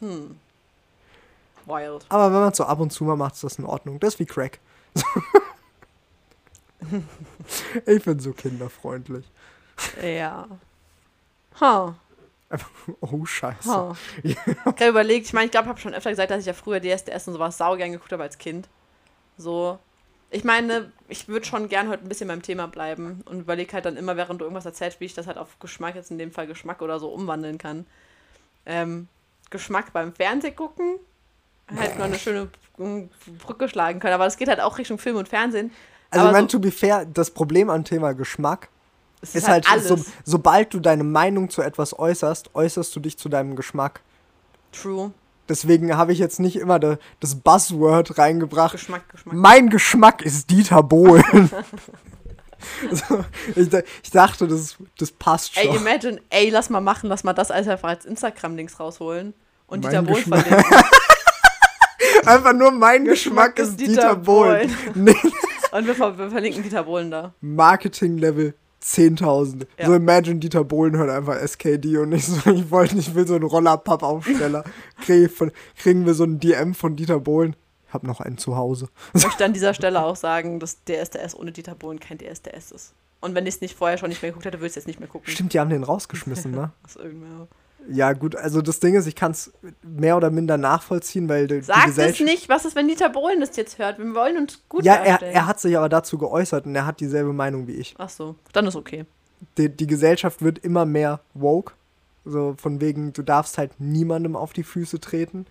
Wild. Aber wenn man es so ab und zu mal macht, ist das in Ordnung. Das ist wie Crack. ich bin so kinderfreundlich. Ja. Ha. Oh, scheiße. ha. Ich habe überlegt, ich meine, ich glaube, ich habe schon öfter gesagt, dass ich ja früher DSDS und sowas saugern geguckt habe als Kind. So. Ich meine, ich würde schon gern heute ein bisschen beim Thema bleiben und überlege halt dann immer, während du irgendwas erzählst, wie ich das halt auf Geschmack, jetzt in dem Fall Geschmack oder so, umwandeln kann. Ähm, Geschmack beim Fernseh gucken, halt mal eine schöne mm, Brücke schlagen können. Aber das geht halt auch Richtung Film und Fernsehen. Also, ich Aber meine, so- to be fair, das Problem am Thema Geschmack Es ist, halt, alles so, sobald du deine Meinung zu etwas äußerst, äußerst du dich zu deinem Geschmack. true. Deswegen habe ich jetzt nicht immer da, das Buzzword reingebracht. Geschmack, Geschmack. Mein Geschmack ist Dieter Bohlen. so, ich, ich dachte, das, das passt schon. Ey, imagine, ey, lass mal machen, lass mal das als einfach als Instagram-Links rausholen. Und Mein Dieter Bohlen verlinken. Einfach nur mein Geschmack, Geschmack ist Dieter, Bohlen. Nee, Und wir, ver wir verlinken Dieter Bohlen da. Marketing-Level 10.000. Ja. So imagine Dieter Bohlen hört einfach SKD und ich so, ich wollte nicht, ich will so einen Rollerpappaufsteller. Krieg, kriegen wir so einen DM von Dieter Bohlen. Ich hab noch einen zu Hause. Ich möchte an dieser Stelle auch sagen, dass DSDS ohne Dieter Bohlen kein DSDS ist. Und wenn ich es nicht vorher schon nicht mehr geguckt hätte, würde ich es jetzt nicht mehr gucken. Stimmt, die haben den rausgeschmissen, ne? Aus irgendwer. Ja, gut, also das Ding ist, ich kann es mehr oder minder nachvollziehen, weil die, die Sag es Gesellschaft. nicht, was ist, wenn Dieter Bohlen das jetzt hört? Wir wollen uns gut Ja, er, er hat sich aber dazu geäußert und er hat dieselbe Meinung wie ich. Ach so, dann ist okay. Die, die Gesellschaft wird immer mehr woke. So von wegen, du darfst halt niemandem auf die Füße treten.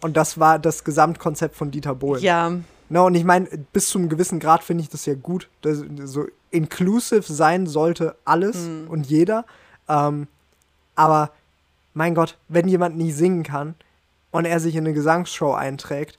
Und das war das Gesamtkonzept von Dieter Bohlen. Ja, Na, und ich meine, bis zu einem gewissen Grad finde ich das ja gut. dass so inclusive sein sollte alles Hm. und jeder. Ähm, aber mein Gott, wenn jemand nicht singen kann und er sich in eine Gesangsshow einträgt,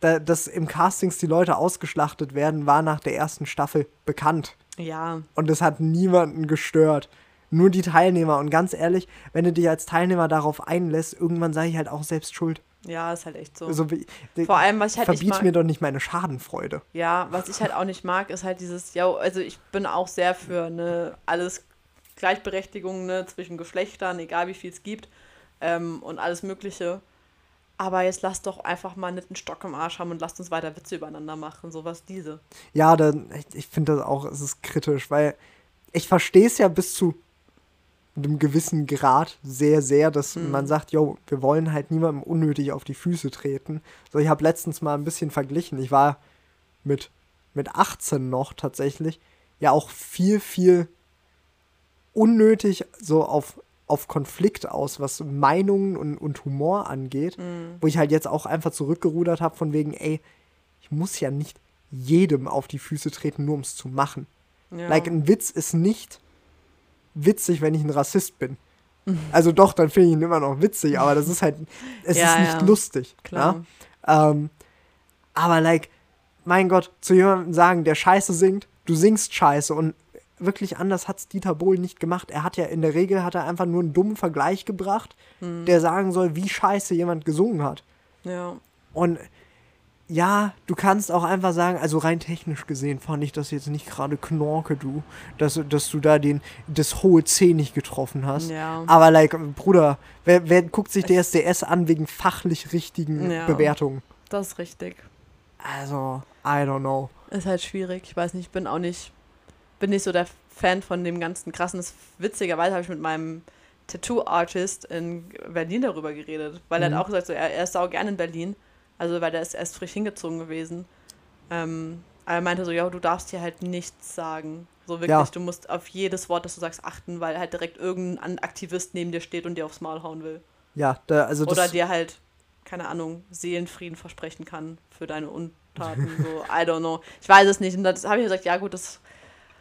da, dass im Castings die Leute ausgeschlachtet werden, war nach der ersten Staffel bekannt. ja. Und es hat niemanden gestört. Nur die Teilnehmer. Und ganz ehrlich, wenn du dich als Teilnehmer darauf einlässt, irgendwann sei ich halt auch selbst schuld. Ja, ist halt echt so. Wie- Vor allem, was ich halt nicht verbiet mag. mir doch nicht meine Schadenfreude. Ja, was ich halt auch nicht mag, ist halt dieses, ja, also ich bin auch sehr für ne, alles Gleichberechtigung ne, zwischen Geschlechtern, egal wie viel es gibt ähm, und alles Mögliche. Aber jetzt lasst doch einfach mal nicht einen Stock im Arsch haben und lasst uns weiter Witze übereinander machen, sowas diese. Ja, dann, ich, ich finde das auch, es ist kritisch, weil ich verstehe es ja bis zu einem gewissen Grad sehr, sehr, dass Mhm. man sagt, yo, wir wollen halt niemandem unnötig auf die Füße treten. So, ich habe letztens mal ein bisschen verglichen. Ich war mit, mit 18 noch tatsächlich ja auch viel, viel unnötig so auf auf Konflikt aus, was Meinungen und, und Humor angeht, Mhm. wo ich halt jetzt auch einfach zurückgerudert habe von wegen, ey, ich muss ja nicht jedem auf die Füße treten, nur um es zu machen. Ja. Like, ein Witz ist nicht witzig, wenn ich ein Rassist bin. Also doch, dann finde ich ihn immer noch witzig, aber das ist halt, es Ja, ist nicht ja. lustig. Klar. Ja? Ähm, aber like, mein Gott, zu jemandem sagen, der Scheiße singt, du singst Scheiße und wirklich anders hat's Dieter Bohlen nicht gemacht. Er hat ja in der Regel hat er einfach nur einen dummen Vergleich gebracht, Hm. der sagen soll, wie scheiße jemand gesungen hat. Ja. Und ja, du kannst auch einfach sagen, also rein technisch gesehen fand ich das jetzt nicht gerade knorke, du, dass, dass du da den, das hohe C nicht getroffen hast. Ja. Aber like, Bruder, wer, wer guckt sich DSDS an wegen fachlich richtigen Ja. Bewertungen? Das ist richtig. Also, I don't know. Ist halt schwierig. Ich weiß nicht, ich bin auch nicht, bin nicht so der Fan von dem ganzen krassen. Das witzigerweise habe ich mit meinem Tattoo-Artist in Berlin darüber geredet, weil er Mhm. hat auch gesagt, so, er, er ist auch gerne in Berlin. Also, weil er ist erst frisch hingezogen gewesen. Ähm, aber er meinte so, ja, du darfst hier halt nichts sagen. So wirklich, Ja. du musst auf jedes Wort, das du sagst, achten, weil halt direkt irgendein Aktivist neben dir steht und dir aufs Maul hauen will. Ja, da, also Oder dir halt, keine Ahnung, Seelenfrieden versprechen kann für deine Untaten. So, I don't know. Ich weiß es nicht. Und das habe ich gesagt, ja gut, das,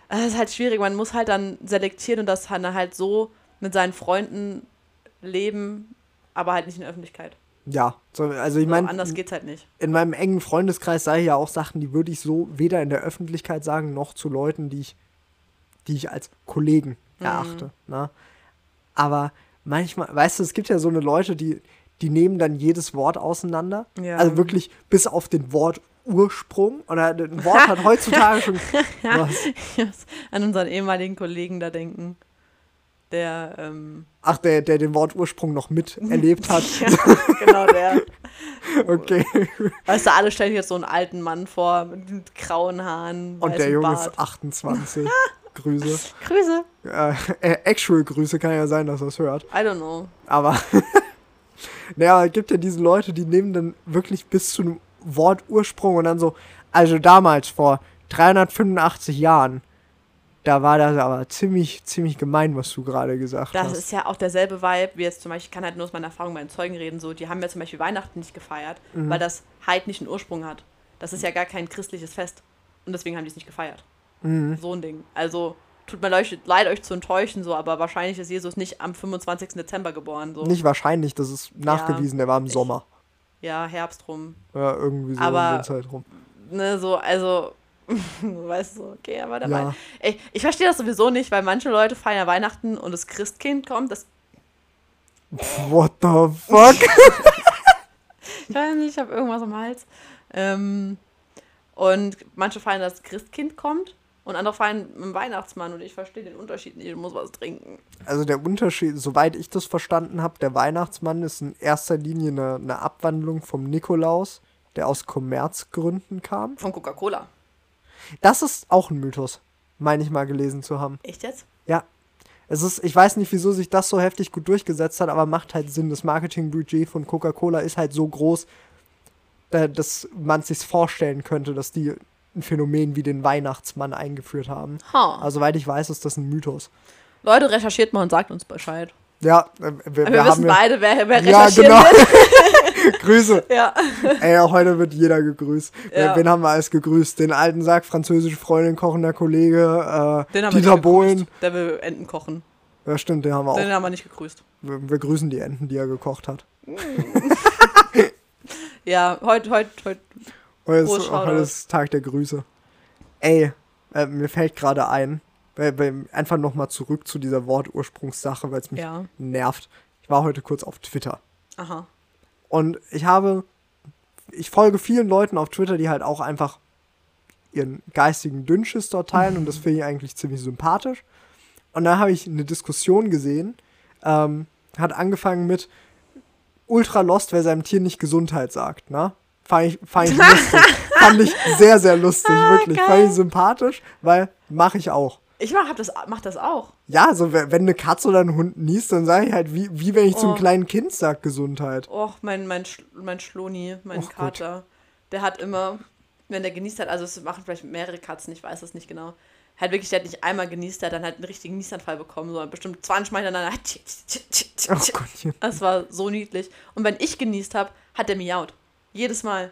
das ist halt schwierig. Man muss halt dann selektieren und das dann halt so mit seinen Freunden leben, aber halt nicht in der Öffentlichkeit. Ja, so, also ich So, meine, anders geht's halt nicht. in meinem engen Freundeskreis sage ich ja auch Sachen, die würde ich so weder in der Öffentlichkeit sagen, noch zu Leuten, die ich, die ich als Kollegen Mhm. erachte. Ne? Aber manchmal, weißt du, es gibt ja so eine Leute, die, die nehmen dann jedes Wort auseinander. Ja. Also wirklich bis auf den Wort Ursprung. Oder ein Wort hat heutzutage schon. Was? An unseren ehemaligen Kollegen da denken, der, ähm, Ach, der, der den Wort Ursprung noch miterlebt hat. ja, genau der. Okay. Weißt du, alle stellen sich jetzt so einen alten Mann vor mit grauen Haaren, Und der Junge Bart. ist 28. Grüße. Grüße. Äh, äh, actual Grüße kann ja sein, dass er es hört. I don't know. Aber. naja, es gibt ja diese Leute, die nehmen dann wirklich bis zu einem Wort Ursprung und dann so. Also damals, vor 385 Jahren, da war das aber ziemlich, ziemlich gemein, was du gerade gesagt Das hast. ist ja auch derselbe Vibe, wie jetzt zum Beispiel, ich kann halt nur aus meiner Erfahrung bei den Zeugen reden, so, die haben ja zum Beispiel Weihnachten nicht gefeiert, Mhm. weil das heidnischen Ursprung hat. Das ist ja gar kein christliches Fest. Und deswegen haben die es nicht gefeiert. Mhm. So ein Ding. Also, tut mir leid, euch zu enttäuschen, so, aber wahrscheinlich ist Jesus nicht am 25. Dezember geboren. So. Nicht wahrscheinlich, das ist nachgewiesen, der war im ich- Sommer. Ja, Herbst rum. Ja, irgendwie so Aber- um den Zeitraum. Ne, so, also, weißt du, okay, aber dabei. Ja. Ey, ich verstehe das sowieso nicht, weil manche Leute feiern Weihnachten und das Christkind kommt. Das, What the fuck? ich weiß nicht, ich habe irgendwas am Hals. Ähm, und manche feiern, dass das Christkind kommt und andere feiern mit dem Weihnachtsmann und ich verstehe den Unterschied nicht. Ich muss was trinken. Also der Unterschied, soweit ich das verstanden habe, der Weihnachtsmann ist in erster Linie eine, eine Abwandlung vom Nikolaus, der aus Kommerzgründen kam. Von Coca-Cola. Das ist auch ein Mythos, meine ich mal gelesen zu haben. Echt jetzt? Ja. Es ist, ich weiß nicht, wieso sich das so heftig gut durchgesetzt hat, aber macht halt Sinn. Das Marketingbudget von Coca-Cola ist halt so groß, da- dass man sich vorstellen könnte, dass die ein Phänomen wie den Weihnachtsmann eingeführt haben. Ha. Also, soweit ich weiß, ist das ein Mythos. Leute, recherchiert mal und sagt uns Bescheid. Ja, äh, wir, Wir, wir haben wissen ja, beide, wer, wer Ja, recherchiert genau. Grüße. Ja. Ey, auch heute wird jeder gegrüßt. Ja. Wen haben wir alles gegrüßt? Den alten Sack, französische Freundin, kochender Kollege, äh, Den haben wir Dieter nicht Bohlen. gegrüßt. Der will Enten kochen. Ja, stimmt, den haben wir auch. Den haben wir nicht gegrüßt. Wir, wir grüßen die Enten, die er gekocht hat. Ja, heute, heute, heute. Heute ist, heute ist Tag der Grüße. Ey, äh, mir fällt gerade ein, einfach nochmal zurück zu dieser Wortursprungssache, weil es mich Ja. nervt. Ich war heute kurz auf Twitter. Aha. Und ich habe, ich folge vielen Leuten auf Twitter, die halt auch einfach ihren geistigen Dünnschiss dort teilen und das finde ich eigentlich ziemlich sympathisch. Und da habe ich eine Diskussion gesehen, ähm, hat angefangen mit Ultra Lost, wer seinem Tier nicht Gesundheit sagt, ne? Fand ich, fand ich lustig. Fand ich sehr, sehr lustig, wirklich. Fand geil. ich sympathisch, weil mache ich auch. Ich mach, hab das, mach das auch. Ja, so wenn eine Katze oder ein Hund niest, dann sage ich halt, wie, wie wenn ich zum Oh. kleinen Kind sage Gesundheit. Och, mein, mein, Sch mein Schloni, mein Och Gott. Kater, der hat immer, wenn der genießt hat, also es machen vielleicht mehrere Katzen, ich weiß es nicht genau, Halt wirklich, der hat nicht einmal genießt, der hat dann halt einen richtigen Niesanfall bekommen, sondern bestimmt 20 Mal hintereinander. Oh Gottchen. Das war so niedlich. Und wenn ich genießt habe, hat der miaut. Jedes Mal.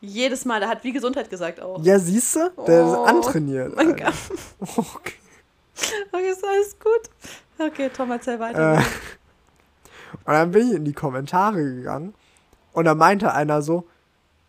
Jedes Mal. Der hat wie Gesundheit gesagt auch. Ja, siehst du? Der Oh, ist antrainiert. Mein. Gott. Okay. Okay, ist alles gut. Okay, Tom, erzähl weiter. Äh, und dann bin ich in die Kommentare gegangen und da meinte einer so,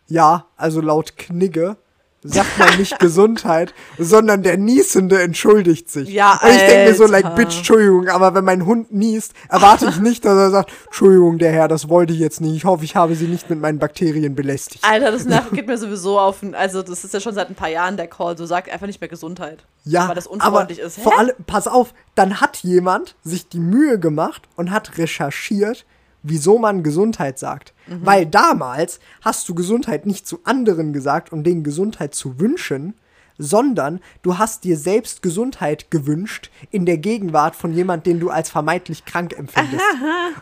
ja, also laut Knigge sagt man nicht Gesundheit, sondern der Niesende entschuldigt sich. Ja, und ich denke mir so, like, bitch, Entschuldigung, aber wenn mein Hund niest, erwarte ich nicht, dass er sagt, Entschuldigung, der Herr, das wollte ich jetzt nicht. Ich hoffe, ich habe sie nicht mit meinen Bakterien belästigt. Alter, das nervt, geht mir sowieso auf. Also, das ist ja schon seit ein paar Jahren der Call. So sagt einfach nicht mehr Gesundheit. Ja, Weil das aber unfreundlich ist. Hä? vor allem, pass auf, dann hat jemand sich die Mühe gemacht und hat recherchiert, wieso man Gesundheit sagt. Mhm. Weil damals hast du Gesundheit nicht zu anderen gesagt, um denen Gesundheit zu wünschen, sondern du hast dir selbst Gesundheit gewünscht in der Gegenwart von jemand, den du als vermeintlich krank empfindest.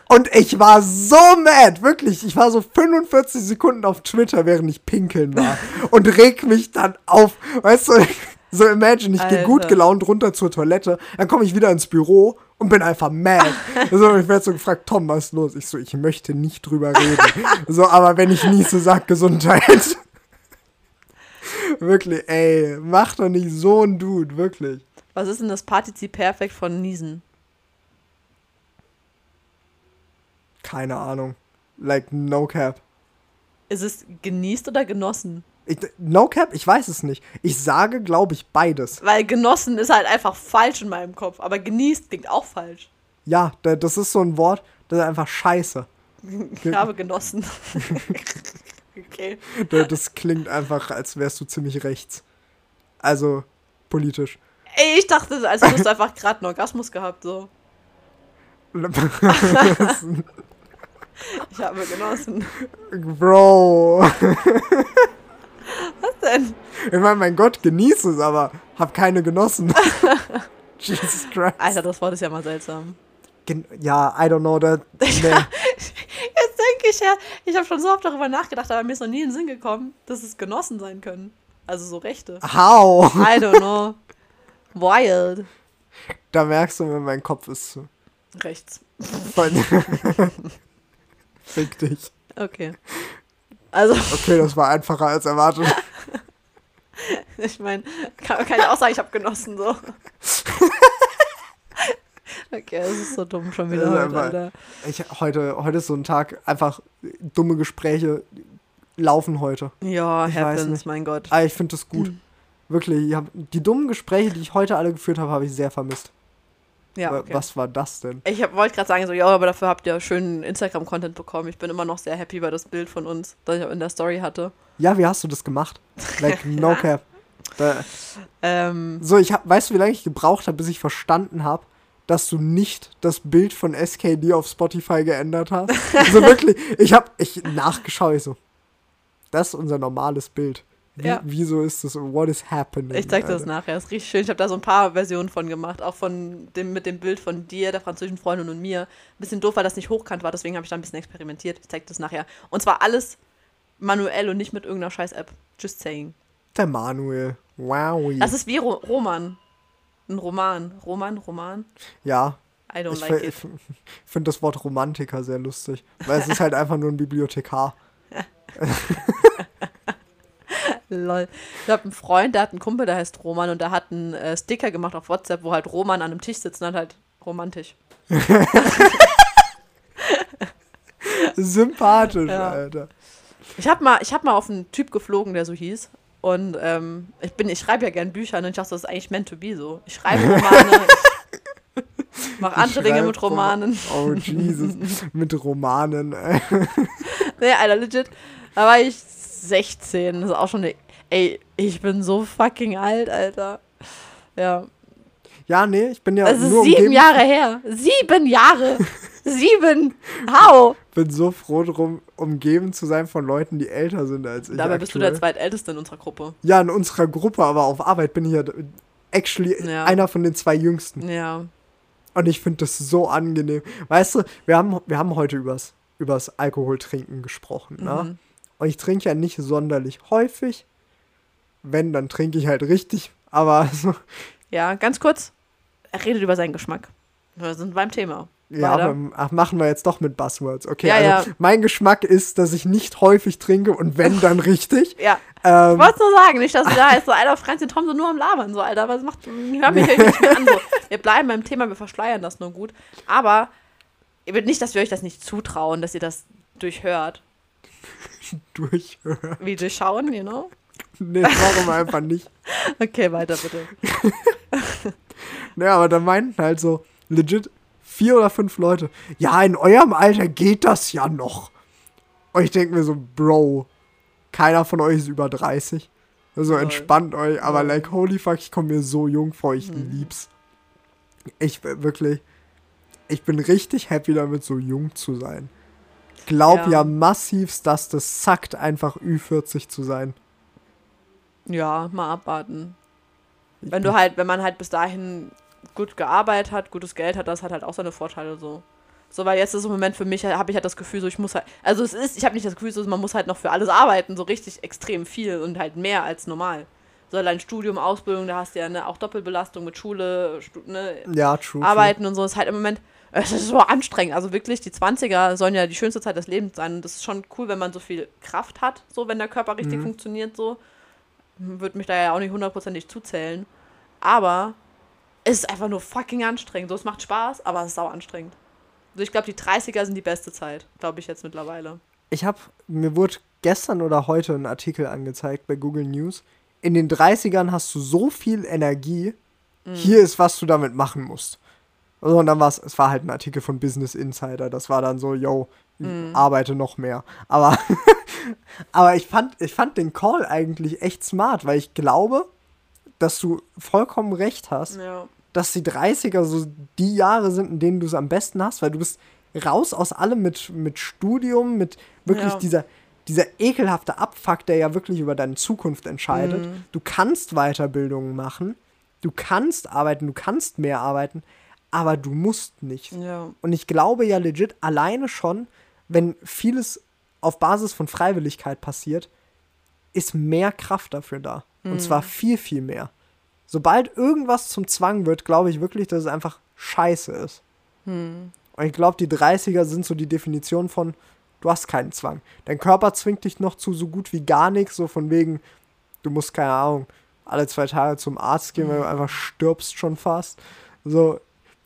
Und ich war so mad, wirklich. Ich war so 45 Sekunden auf Twitter, während ich pinkeln war. und reg mich dann auf. Weißt du, so imagine, ich gehe gut gelaunt runter zur Toilette, dann komme ich wieder ins Büro und bin einfach mad. so, ich werde so gefragt, Tom, was ist los? Ich so, ich möchte nicht drüber reden. so, aber wenn ich niese, sag Gesundheit. wirklich, ey, mach doch nicht so ein Dude, wirklich. Was ist denn das Partizip perfekt von Niesen? Keine Ahnung. Like, no cap. Ist es genießt oder genossen? Ich, no cap, ich weiß es nicht. Ich sage, glaube ich, beides. Weil genossen ist halt einfach falsch in meinem Kopf. Aber genießt klingt auch falsch. Ja, da- das ist so ein Wort, das ist einfach scheiße. Ich habe genossen. okay. Da- Das klingt einfach, als wärst du ziemlich rechts. Also, politisch. Ey, ich dachte, als hättest du einfach gerade einen Orgasmus gehabt. So. Ich habe genossen. Bro. Was denn? Ich meine, mein Gott, genieße es, aber hab keine genossen. Jesus Christ. Alter, das Wort ist ja mal seltsam. Gen ja, I don't know. That, nee. Jetzt denke ich ja, ich habe schon so oft darüber nachgedacht, aber mir ist noch nie in den Sinn gekommen, dass es genossen sein können. Also so Rechte. How? I don't know. Wild. Da merkst du, wenn mein Kopf ist zu. Rechts. Voll- Fick dich. Okay. Also, Okay, das war einfacher als erwartet. ich meine, kann, kann ich auch sagen, ich habe genossen so. Okay, das ist so dumm schon wieder heute, einfach- Alter. Ich, heute, heute ist so ein Tag, einfach dumme Gespräche laufen heute. Ja, Ich weiß happens, nicht. mein Gott. Aber ich finde das gut. Wirklich, ich hab, die dummen Gespräche, die ich heute alle geführt habe, habe ich sehr vermisst. Ja, okay. Was war das denn? Ich wollte gerade sagen, so, ja, aber dafür habt ihr schönen Instagram-Content bekommen. Ich bin immer noch sehr happy über das Bild von uns, das ich in der Story hatte. Ja, wie hast du das gemacht? Like, no cap. Da, Ähm, so, ich hab, weißt du, wie lange ich gebraucht habe, bis ich verstanden habe, dass du nicht das Bild von SKD auf Spotify geändert hast? also wirklich, ich habe ich nachgeschaut, ich so, das ist unser normales Bild. Wie, Ja. Wieso ist das? What is happening? ich zeig dir das nachher. Das ist richtig schön. Ich habe da so ein paar Versionen von gemacht. Auch von dem, mit dem Bild von dir, der französischen Freundin und mir. Ein bisschen doof, weil das nicht hochkant war. Deswegen habe ich da ein bisschen experimentiert. Ich zeig das nachher. Und zwar alles manuell und nicht mit irgendeiner scheiß App. Just saying. Der Manuel. Wow. Das ist wie Ro Roman. Ein Roman. Roman, Roman. ja, I don't ich, like it. finde das Wort Romantiker sehr lustig, weil es ist halt einfach nur ein Bibliothekar. Lol. Ich habe einen Freund, der hat einen Kumpel, der heißt Roman und der hat einen äh, Sticker gemacht auf WhatsApp, wo halt Roman an einem Tisch sitzt und hat halt romantisch. Sympathisch, Ja. Alter. Ich habe mal, ich hab mal auf einen Typ geflogen, der so hieß. Und ähm, ich bin, ich schreibe ja gern Bücher und ich dachte, das ist eigentlich meant to be so. Ich schreibe Romane, ich mache andere Dinge mit Romanen. Oh, Jesus. Mit Romanen. Nee, Alter, legit. War ich 16. Das ist auch schon eine. Ey, ich bin so fucking alt, Alter. Ja. Ja, nee, ich bin ja Das ist sieben. Jahre her. Sieben Jahre. Sieben. How? bin so froh drum, umgeben zu sein von Leuten, die älter sind als ich. Dabei bist du der aktuell. zweitälteste in unserer Gruppe. Ja, in unserer Gruppe, aber auf Arbeit bin ich ja actually Ja. einer von den zwei Jüngsten. Ja. Und ich finde das so angenehm. Weißt du, wir haben, wir haben heute übers, übers Alkoholtrinken gesprochen. Ne? Und ich trinke ja nicht sonderlich häufig. Wenn, dann trinke ich halt richtig Aber so, Ja, ganz kurz. Er redet über seinen Geschmack. Wir sind beim Thema. ja, aber, ach, machen wir jetzt doch mit Buzzwords. Okay, Ja, also ja. mein Geschmack ist, dass ich nicht häufig trinke und wenn, dann richtig. Ja. Ähm, Ich wollte nur sagen, nicht, dass du da ist, so, Alter, Franz und Tom so nur am Labern, so, Alter, was macht, hör mich nicht mehr an, so. Wir bleiben beim Thema, wir verschleiern das nur gut. Aber, ihr wird nicht, dass wir euch das nicht zutrauen, dass ihr das durchhört. durchhören. Wie durchschauen, you know? Nee, warum einfach nicht. Okay, weiter bitte. Ja, aber da meinten halt so legit vier oder fünf Leute, ja, in eurem Alter geht das ja noch. Und ich denke mir so, Bro, keiner von euch ist über 30. Also entspannt euch, aber like, holy fuck, ich komme mir so jung vor, ich Mhm. lieb's. Ich bin wirklich, ich bin richtig happy damit, so jung zu sein. Glaub ja, Ja. massivst, dass das zackt, einfach Ü40 zu sein. Ja, mal abwarten. Wenn du halt, wenn man halt bis dahin gut gearbeitet hat, gutes Geld hat, das hat halt auch seine Vorteile so. So, weil jetzt ist im Moment für mich, habe ich halt das Gefühl, so ich muss halt, also es ist, ich habe nicht das Gefühl, so man muss halt noch für alles arbeiten, so richtig extrem viel und halt mehr als normal. So allein Studium, Ausbildung, da hast du ja ne, auch Doppelbelastung mit Schule, ne, ja, true. true. Arbeiten und so, ist halt im Moment, es ist so anstrengend. Also wirklich, die 20er sollen ja die schönste Zeit des Lebens sein. Und das ist schon cool, wenn man so viel Kraft hat, so wenn der Körper richtig Mhm. funktioniert, so. Würde mich da ja auch nicht hundertprozentig zuzählen. Aber es ist einfach nur fucking anstrengend. So, es macht Spaß, aber es ist sau anstrengend. Also ich glaube, die 30er sind die beste Zeit, glaube ich jetzt mittlerweile. Ich habe, mir wurde gestern oder heute ein Artikel angezeigt bei Google News. In den 30ern hast du so viel Energie, hier ist, was du damit machen musst. Also, und dann war es, es war halt ein Artikel von Business Insider, das war dann so, yo, ich arbeite noch mehr. Aber, aber ich fand, ich fand den Call eigentlich echt smart, weil ich glaube, dass du vollkommen recht hast Ja. dass die 30er so die Jahre sind, in denen du es am besten hast, weil du bist raus aus allem mit, mit Studium, mit wirklich Ja. dieser, dieser ekelhafte Abfuck, der ja wirklich über deine Zukunft entscheidet. Mhm. Du kannst Weiterbildungen machen, du kannst arbeiten, du kannst mehr arbeiten, aber du musst nicht. Ja. Und ich glaube ja legit, alleine schon, wenn vieles auf Basis von Freiwilligkeit passiert, ist mehr Kraft dafür da. Und zwar viel, viel mehr. Sobald irgendwas zum Zwang wird, glaube ich wirklich, dass es einfach scheiße ist. Und ich glaube, die 30er sind so die Definition von, du hast keinen Zwang. Dein Körper zwingt dich noch zu so gut wie gar nichts, so von wegen, du musst, keine Ahnung, alle zwei Tage zum Arzt gehen, weil du einfach stirbst schon fast. So,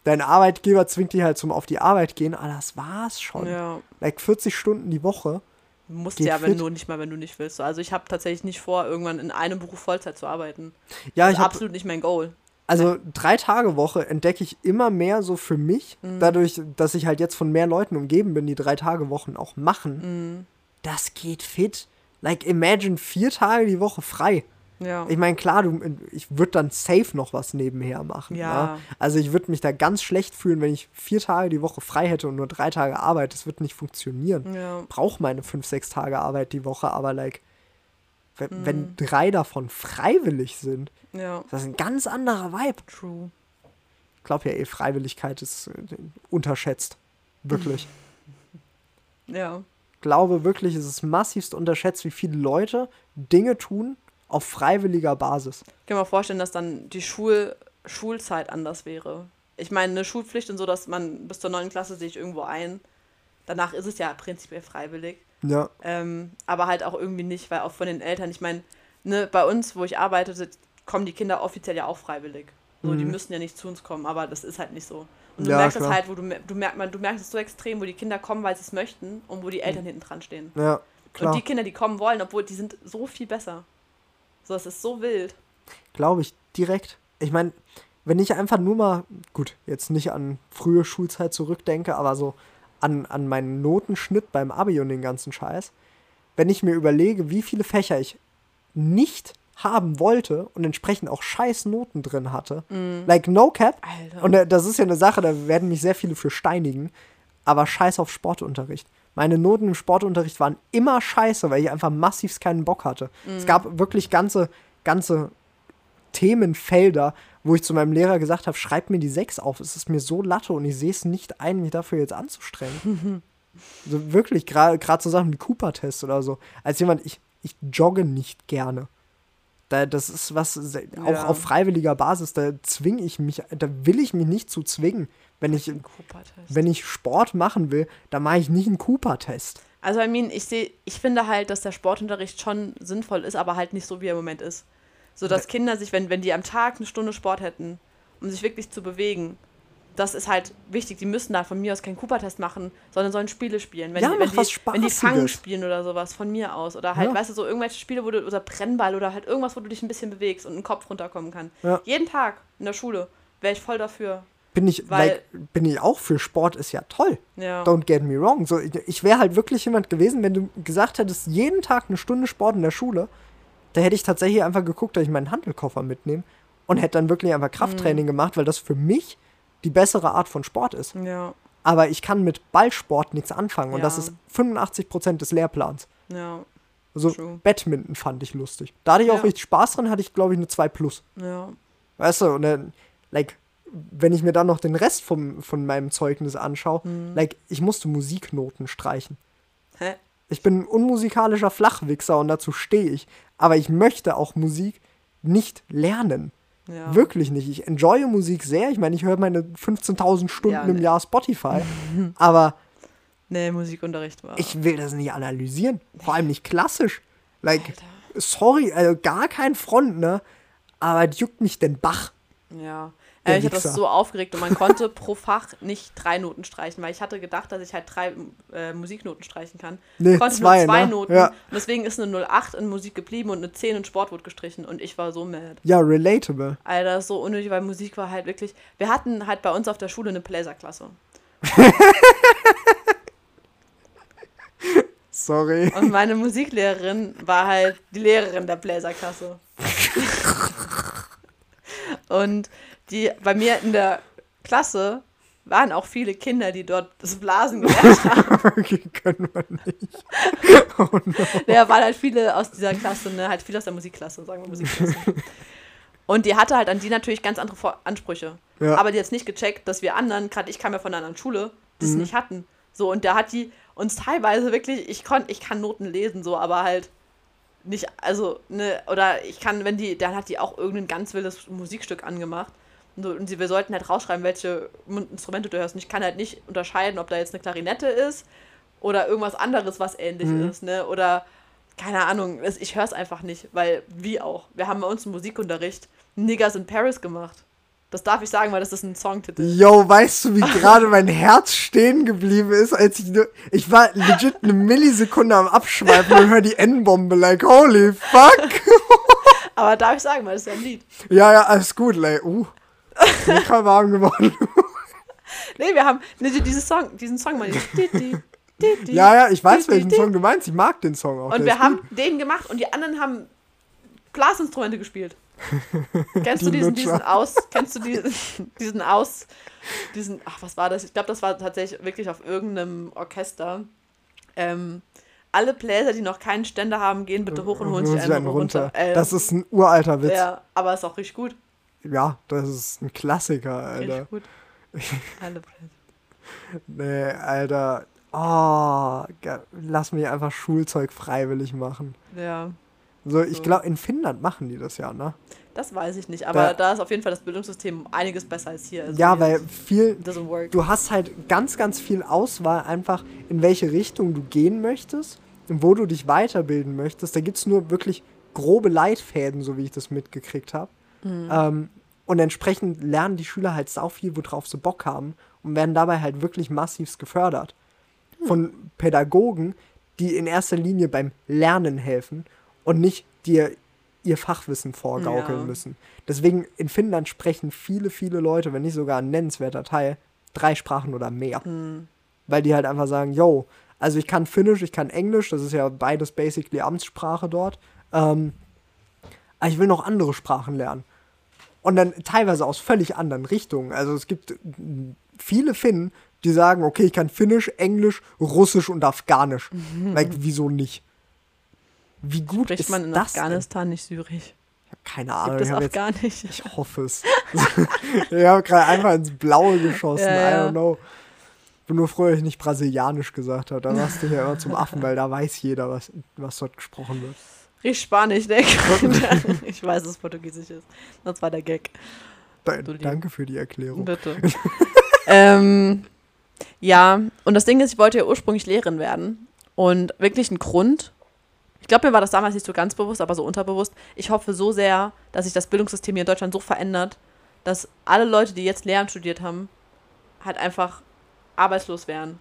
dein Arbeitgeber zwingt dich halt zum auf die Arbeit gehen, aber das war's schon. Ja. Like 40 Stunden die Woche. Du musst ja, wenn fit. du nicht mal, wenn du nicht willst. Also ich habe tatsächlich nicht vor, irgendwann in einem Beruf Vollzeit zu arbeiten. Ja, das ich ist habe absolut nicht mein Goal. Also drei Tage Woche entdecke ich immer mehr so für mich, Mhm. dadurch, dass ich halt jetzt von mehr Leuten umgeben bin, die drei Tage Wochen auch machen. Mhm. Das geht fit. Like imagine vier Tage die Woche frei. Ja. Ich meine, klar, du, ich würde dann safe noch was nebenher machen. Ja. ne? Also ich würde mich da ganz schlecht fühlen, wenn ich vier Tage die Woche frei hätte und nur drei Tage Arbeit. Das wird nicht funktionieren. ja. Brauche meine fünf, sechs Tage Arbeit die Woche, aber like, wenn, Mhm. wenn drei davon freiwillig sind, Ja. ist das ein ganz anderer Vibe. True. Ich glaube ja eh, Freiwilligkeit ist äh, unterschätzt. Wirklich. Ja. Ich glaube wirklich, es ist massivst unterschätzt, wie viele Leute Dinge tun auf freiwilliger Basis. Ich kann mir vorstellen, dass dann die Schul Schulzeit anders wäre. Ich meine, eine Schulpflicht und so, dass man bis zur neunten Klasse sehe ich irgendwo ein. Danach ist es ja prinzipiell freiwillig. Ja, Ähm, aber halt auch irgendwie nicht, weil auch von den Eltern, ich meine, ne, bei uns, wo ich arbeite, kommen die Kinder offiziell ja auch freiwillig. So, die Mhm. müssen ja nicht zu uns kommen, aber das ist halt nicht so. Und du Ja, merkst klar. es halt, wo du, du, merkst, man, du merkst es so extrem, wo die Kinder kommen, weil sie es möchten und wo die Eltern hinten dran stehen. ja, klar. Und die Kinder, die kommen wollen, obwohl die sind so viel besser. So, es ist so wild. Glaube ich, direkt. Ich meine, wenn ich einfach nur mal, gut, jetzt nicht an frühe Schulzeit zurückdenke, aber so an, an meinen Notenschnitt beim Abi und den ganzen Scheiß, wenn ich mir überlege, wie viele Fächer ich nicht haben wollte und entsprechend auch scheiß Noten drin hatte, like no cap, Alter. und äh, das ist ja eine Sache, da werden mich sehr viele für steinigen, aber scheiß auf Sportunterricht. Meine Noten im Sportunterricht waren immer scheiße, weil ich einfach massivst keinen Bock hatte. Es gab wirklich ganze, ganze Themenfelder, wo ich zu meinem Lehrer gesagt habe, schreib mir die 6 auf. Es ist mir so latte und ich sehe es nicht ein, mich dafür jetzt anzustrengen. also wirklich, gerade so Sachen wie Cooper-Test oder so. Als jemand, ich, ich jogge nicht gerne. Da, das ist was, auch Ja. auf freiwilliger Basis, da zwinge ich mich, da will ich mich nicht zu zwingen. Wenn ich, wenn ich Sport machen will, dann mache ich nicht einen Cooper-Test. Also, I mean, ich sehe, ich finde halt, dass der Sportunterricht schon sinnvoll ist, aber halt nicht so, wie er im Moment ist. So, dass Kinder sich, wenn, wenn die am Tag eine Stunde Sport hätten, um sich wirklich zu bewegen, das ist halt wichtig. Die müssen da von mir aus keinen Cooper-Test machen, sondern sollen Spiele spielen. Wenn Ja, die, wenn die, wenn die Fangen spielen oder sowas, von mir aus. Oder halt, Ja. weißt du, so irgendwelche Spiele, wo du, oder Brennball oder halt irgendwas, wo du dich ein bisschen bewegst und ein Kopf runterkommen kann. Ja. Jeden Tag in der Schule wäre ich voll dafür. Bin ich, Weil- like, bin ich auch für Sport, ist ja toll. Ja. Don't get me wrong. So, ich ich wäre halt wirklich jemand gewesen, wenn du gesagt hättest, jeden Tag eine Stunde Sport in der Schule, da hätte ich tatsächlich einfach geguckt, dass ich meinen Handelkoffer mitnehme und hätte dann wirklich einfach Krafttraining gemacht, weil das für mich die bessere Art von Sport ist. Ja, Aber ich kann mit Ballsport nichts anfangen und das ist 85% des Lehrplans. ja, Also True. Badminton fand ich lustig. Da hatte ich auch richtig Spaß dran, hatte ich glaube ich eine 2 plus. ja. Weißt du, und dann, like, wenn ich mir dann noch den Rest vom, von meinem Zeugnis anschaue, Mhm. like, ich musste Musiknoten streichen. Hä? Ich bin ein unmusikalischer Flachwichser und dazu stehe ich. Aber ich möchte auch Musik nicht lernen. Ja. Wirklich nicht. Ich enjoye Musik sehr. Ich meine, ich höre meine 15.000 Stunden Ja, im nee. Jahr Spotify. aber Nee, Musikunterricht war. ich will das nicht analysieren. Vor allem nicht klassisch. Like, Alter. sorry, also gar kein Front, ne? Aber juckt mich den Bach. Ja. Äh, ich habe das so aufgeregt und man konnte pro Fach nicht drei Noten streichen, weil ich hatte gedacht, dass ich halt drei äh, Musiknoten streichen kann. Nee, konnte zwei, nur zwei ne? Noten. Ja. Und deswegen ist eine 08 in Musik geblieben und eine 10 in Sport wurde gestrichen und ich war so mad. Ja, relatable. Alter, das ist so unnötig, weil Musik war halt wirklich. Wir hatten halt bei uns auf der Schule eine Bläserklasse. Sorry. Und meine Musiklehrerin war halt die Lehrerin der Bläserklasse. Und die bei mir in der Klasse waren auch viele Kinder, die dort das Blasen gelernt haben. Okay, können wir nicht. Ja, waren halt viele aus dieser Klasse, ne? Halt viele aus der Musikklasse, sagen wir Musikklasse. Und die hatte halt an die natürlich ganz andere Vor Ansprüche. Ja. Aber die hat nicht gecheckt, dass wir anderen, gerade ich kam ja von einer anderen Schule, es Mhm. nicht hatten. So, und da hat die uns teilweise wirklich, ich kon, ich kann Noten lesen, so, aber halt nicht, also, ne, oder ich kann, wenn die, dann hat die auch irgendein ganz wildes Musikstück angemacht. Und, so, und sie, wir sollten halt rausschreiben, welche Instrumente du hörst. Und ich kann halt nicht unterscheiden, ob da jetzt eine Klarinette ist oder irgendwas anderes, was ähnlich Mhm. ist, ne? Oder keine Ahnung, ich höre es einfach nicht, weil wie auch. Wir haben bei uns im Musikunterricht Niggas in Paris gemacht. Das darf ich sagen, weil das ist ein Songtitel. Yo, weißt du, wie gerade mein Herz stehen geblieben ist, als ich nur. Ich war legit eine Millisekunde am Abschweifen und höre die N-Bombe, like, holy fuck. Aber darf ich sagen, weil das ist ja ein Lied. ja, ja, alles gut, like, uh. Bin gerade warm geworden. Nee, wir haben nee, dieses Song, diesen Song mal. Ja, ja, ich weiß, welchen Song du meinst. Ich mag den Song auch. Und wir haben den gemacht und die anderen haben Blasinstrumente gespielt. Kennst du Die diesen, diesen Aus, kennst du diesen, diesen Aus, diesen, ach, was war das? Ich glaube, das war tatsächlich wirklich auf irgendeinem Orchester. Ähm, alle Bläser, die noch keinen Ständer haben, gehen bitte hoch und holen sich einen runter. Äh, Das ist ein uralter Witz. Ja, ja, aber ist auch richtig gut. das ist ein Klassiker, Alter. Richtig gut. Alle Bläser. Nee, Alter. Oh, lass mich einfach Schulzeug freiwillig machen. Ja, So, ich glaube, in Finnland machen die das ja, ne? das weiß ich nicht. Aber Da- da, ist auf jeden Fall das Bildungssystem einiges besser als hier. Also Ja, weil viel, du hast halt ganz, ganz viel Auswahl, einfach in welche Richtung du gehen möchtest und wo du dich weiterbilden möchtest. Da gibt es nur wirklich grobe Leitfäden, so wie ich das mitgekriegt habe. Ähm, und entsprechend lernen die Schüler halt sau viel, worauf sie Bock haben und werden dabei halt wirklich massivst gefördert. Von Pädagogen, die in erster Linie beim Lernen helfen und nicht dir ihr Fachwissen vorgaukeln Ja. müssen. Deswegen in Finnland sprechen viele, viele Leute, wenn nicht sogar ein nennenswerter Teil, drei Sprachen oder mehr. Hm. Weil die halt einfach sagen, yo, also ich kann Finnisch, ich kann Englisch, das ist ja beides basically Amtssprache dort. Ähm, aber ich will noch andere Sprachen lernen. Und dann teilweise aus völlig anderen Richtungen. Also es gibt viele Finnen, die sagen, okay, ich kann Finnisch, Englisch, Russisch und Afghanisch. like, wieso nicht? Wie gut Spricht ist man in das denn? Afghanistan nicht Syrisch? Ich habe keine Ahnung. Gibt es Ich, hab jetzt, Afghanisch? ich hoffe es. ich habe gerade einfach ins Blaue geschossen. Ja, I don't know. Bin nur froh, dass ich nicht brasilianisch gesagt habe. Da machst du ja immer zum Affen, weil da weiß jeder, was, was dort gesprochen wird. Riech Spanisch, ne? ich weiß, dass es Portugiesisch ist. Das war der Gag. Da, danke für die Erklärung. Bitte. ähm, ja, und das Ding ist, ich wollte ja ursprünglich Lehrerin werden. Und wirklich ein Grund. Ich glaube, mir war das damals nicht so ganz bewusst, aber so unterbewusst. Ich hoffe so sehr, dass sich das Bildungssystem hier in Deutschland so verändert, dass alle Leute, die jetzt Lehramt studiert haben, halt einfach arbeitslos wären.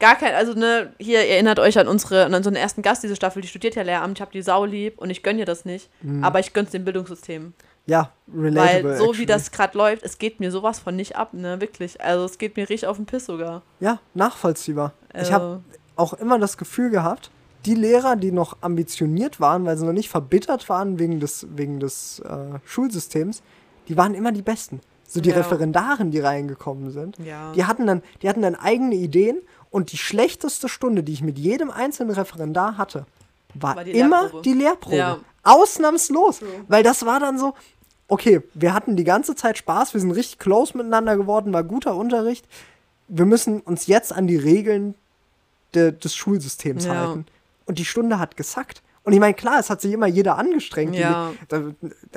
Gar kein, also ne, hier erinnert euch an unsere, an unseren ersten Gast diese Staffel, die studiert ja Lehramt, ich habe die sau lieb und ich gönne ihr das nicht, Mhm. aber ich gönn's dem Bildungssystem. Ja, relatable. Weil so actually. wie das gerade läuft, es geht mir sowas von nicht ab, ne, wirklich. Also es geht mir richtig auf den Piss sogar. Ja, nachvollziehbar. Ich Also, habe auch immer das Gefühl gehabt, die Lehrer, die noch ambitioniert waren, weil sie noch nicht verbittert waren wegen des, wegen des äh, Schulsystems, die waren immer die Besten. So die Ja. Referendaren, die reingekommen sind, ja. die hatten, dann, die hatten dann eigene Ideen und die schlechteste Stunde, die ich mit jedem einzelnen Referendar hatte, war, War die immer Lehrprobe. die Lehrprobe. Ja. Ausnahmslos. Weil das war dann so, okay, wir hatten die ganze Zeit Spaß, wir sind richtig close miteinander geworden, war guter Unterricht. Wir müssen uns jetzt an die Regeln de, des Schulsystems halten. Und die Stunde hat gesackt. Und ich meine, klar, es hat sich immer jeder angestrengt. Die- Ja. da,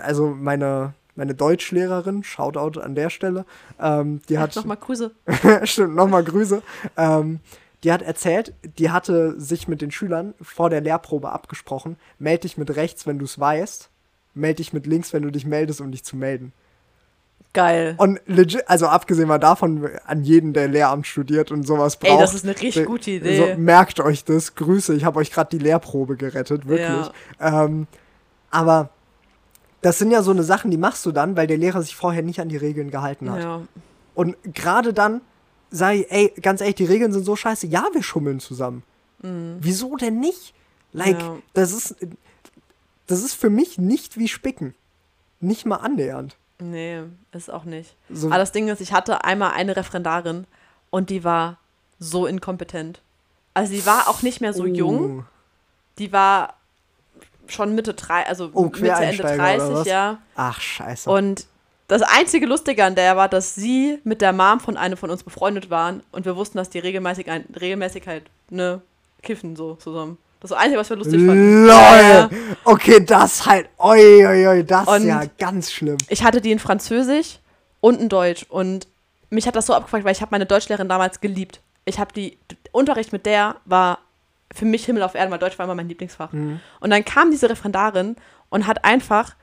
also meine, meine Deutschlehrerin, Shoutout an der Stelle, ähm, die hat Nochmal Grüße. Stimmt, nochmal Grüße. Ähm, die hat erzählt, die hatte sich mit den Schülern vor der Lehrprobe abgesprochen. Meld dich mit rechts, wenn du es weißt. Meld dich mit links, wenn du dich meldest, um dich zu melden. Geil. Und legit, also abgesehen mal davon, an jeden, der Lehramt studiert und sowas braucht. Ey, das ist eine richtig äh, gute So, Idee. merkt euch das. Grüße, ich habe euch gerade die Lehrprobe gerettet, wirklich. Ähm, aber das sind ja so eine Sachen, die machst du dann, weil der Lehrer sich vorher nicht an die Regeln gehalten hat. Ja. Und gerade dann sei, ey, ganz ehrlich, die Regeln sind so scheiße. Ja, wir schummeln zusammen. Wieso denn nicht? Like, Ja. das ist, das ist für mich nicht wie Spicken. Nicht mal annähernd. Nee, ist auch nicht. So, Aber das Ding ist, ich hatte einmal eine Referendarin und die war so inkompetent. Also die war auch nicht mehr so Oh. jung. Die war schon Mitte drei, also Oh, Mitte, Ende Quereinsteiger oder 30, was? ja. Ach, scheiße. Und das einzige Lustige an der war, dass sie mit der Mom von einem von uns befreundet waren und wir wussten, dass die regelmäßig, ein, regelmäßig halt, ne, kiffen so zusammen. Das Einzige, was wir lustig fanden. LOL! Okay, das halt. Oi, oi, oi, das ist ja ganz schlimm. Ich hatte die in Französisch und in Deutsch und mich hat das so abgefragt, weil ich habe meine Deutschlehrerin damals geliebt. Ich habe die Unterricht mit der war für mich Himmel auf Erden, weil Deutsch war immer mein Lieblingsfach. Mhm. Und dann kam diese Referendarin und hat einfach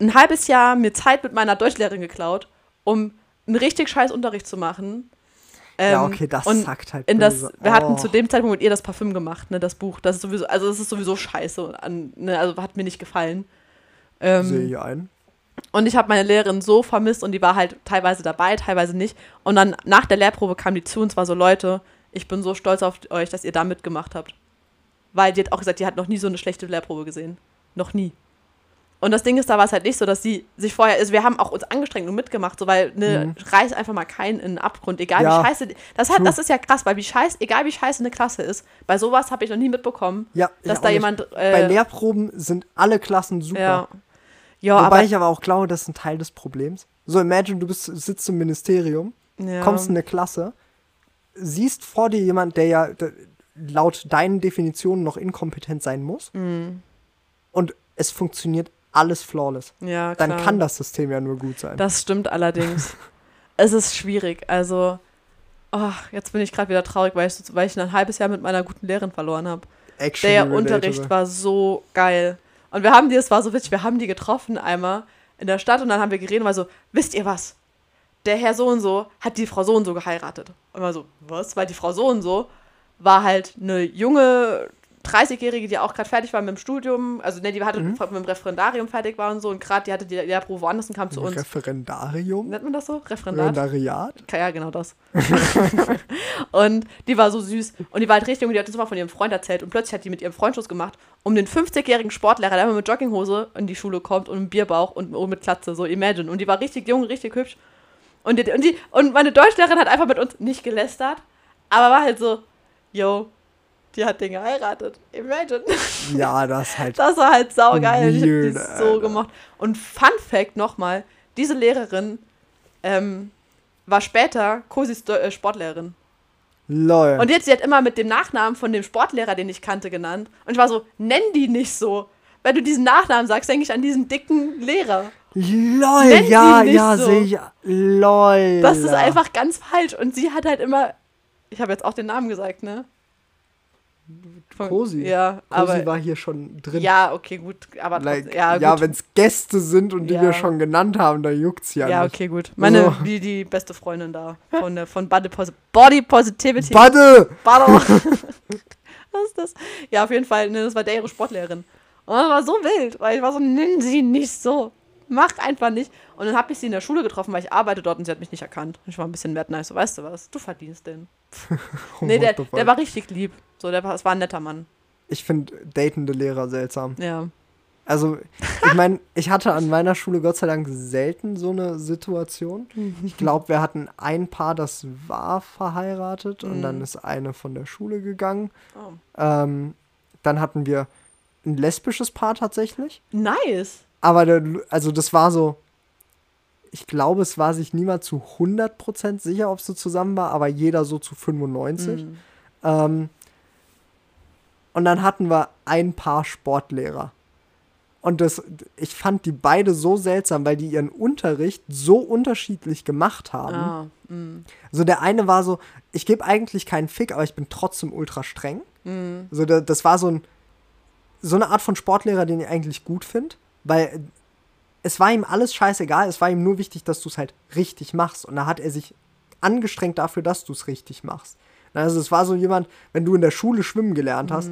ein halbes Jahr mir Zeit mit meiner Deutschlehrerin geklaut, um einen richtig scheiß Unterricht zu machen. Ja, Ähm, okay, das und zackt halt. in das, wir hatten Oh. zu dem Zeitpunkt mit ihr das Parfüm gemacht, ne, das Buch. Das ist sowieso, also das ist sowieso scheiße. An, ne, also hat mir nicht gefallen. Ähm, Sehe ich ein. und ich habe meine Lehrerin so vermisst und die war halt teilweise dabei, teilweise nicht. Und dann nach der Lehrprobe kam die zu und zwar so, Leute, ich bin so stolz auf euch, dass ihr da mitgemacht habt. Weil die hat auch gesagt, die hat noch nie so eine schlechte Lehrprobe gesehen. Noch nie. Und das Ding ist, da war es halt nicht so, dass sie sich vorher, also wir haben auch uns angestrengt und mitgemacht, so weil ne, reiß einfach mal keinen in den Abgrund, egal Ja, wie scheiße. Das, hat, das ist ja krass, weil wie scheiße, egal wie scheiße eine Klasse ist, bei sowas habe ich noch nie mitbekommen, Ja, dass da jemand. Äh, Bei Lehrproben sind alle Klassen super. ja. Ja, Wobei aber. ich aber auch glaube, das ist ein Teil des Problems. So, imagine, du bist, sitzt im Ministerium, ja. kommst in eine Klasse, siehst vor dir jemand, der ja laut deinen Definitionen noch inkompetent sein muss Mhm. und es funktioniert alles flawless. ja, Dann klar. kann das System ja nur gut sein. Das stimmt allerdings. es ist schwierig. Also, oh, jetzt bin ich gerade wieder traurig, weil ich, so- weil ich ein halbes Jahr mit meiner guten Lehrerin verloren habe. Der. Unterricht war so geil. Und wir haben die, es war so witzig, wir haben die getroffen einmal in der Stadt und dann haben wir geredet und war so, wisst ihr was? Der Herr so und so hat die Frau so und so geheiratet. Und war so, was? Weil die Frau so und so war halt eine junge 30-Jährige, die auch gerade fertig war mit dem Studium, also ne, die hatte Mhm. mit dem Referendarium fertig war und so und gerade die hatte die Lehrprobe woanders und kam zu uns. Referendarium? Nennt man das so? Referendat? Referendariat? Ja, genau das. und die war so süß. Und die war halt richtig jung, die hat uns immer von ihrem Freund erzählt. Und plötzlich hat die mit ihrem Freund Schluss gemacht, um den 50-jährigen Sportlehrer, der immer mit Jogginghose in die Schule kommt und einem Bierbauch und und mit Klatze, so imagine. Und die war richtig jung, richtig hübsch. Und, die, und, die, und meine Deutschlehrerin hat einfach mit uns nicht gelästert, aber war halt so, yo, die hat den geheiratet. Imagine. Ja, das ist halt. Das war halt saugeil. Ich hab die Weird, so gemacht. Und Fun Fact nochmal: Diese Lehrerin ähm, war später Cosis äh, Sportlehrerin. Lol. Und jetzt, sie hat immer mit dem Nachnamen von dem Sportlehrer, den ich kannte, genannt. Und ich war so, nenn die nicht so. wenn du diesen Nachnamen sagst, denke ich an diesen dicken Lehrer. Lol, Nenn ja, ja, so. sehe ich. Lol. Das ist einfach ganz falsch. Und sie hat halt immer. Ich habe jetzt auch den Namen gesagt, ne? Cosi. Ja, Cosi aber. war hier schon drin. Ja, okay, gut. Aber like, ja, ja, wenn es Gäste sind und die Ja. wir schon genannt haben, dann juckt's ja, Ja, nicht. okay, gut. Meine, So. die, die beste Freundin da von, der, von Body, Posi Body Positivity. Badde! Bado. Was ist das? Ja, auf jeden Fall, ne, das war der ihre Sportlehrerin. Und das war so wild, weil ich war so, nenn sie nicht so. Macht einfach nicht. Und dann habe ich sie in der Schule getroffen, weil ich arbeite dort und sie hat mich nicht erkannt. Ich war ein bisschen mad nice, so, weißt du was, du verdienst den. Nee, der, fuck? der war richtig lieb. So, der war, es war ein netter Mann. Ich finde datende Lehrer seltsam. Ja. Also, ich meine, ich hatte an meiner Schule Gott sei Dank selten so eine Situation. Ich glaube, wir hatten ein Paar, das war verheiratet und dann ist eine von der Schule gegangen. Oh. Ähm, dann hatten wir ein lesbisches Paar tatsächlich. Nice. Aber also das war so, ich glaube, es war sich niemand zu 100% sicher, ob es so zusammen war, aber jeder so zu 95. Mhm. Ähm, und dann hatten wir ein paar Sportlehrer. Und das, ich fand die beide so seltsam, weil die ihren Unterricht so unterschiedlich gemacht haben. Ah, mm, So der eine war so, ich gebe eigentlich keinen Fick, aber ich bin trotzdem ultra streng. mm, So da, das war so ein so eine Art von Sportlehrer, den ich eigentlich gut finde, weil es war ihm alles scheißegal, es war ihm nur wichtig, dass du es halt richtig machst und da hat er sich angestrengt dafür, dass du es richtig machst. Also es war so jemand, wenn du in der Schule schwimmen gelernt hast,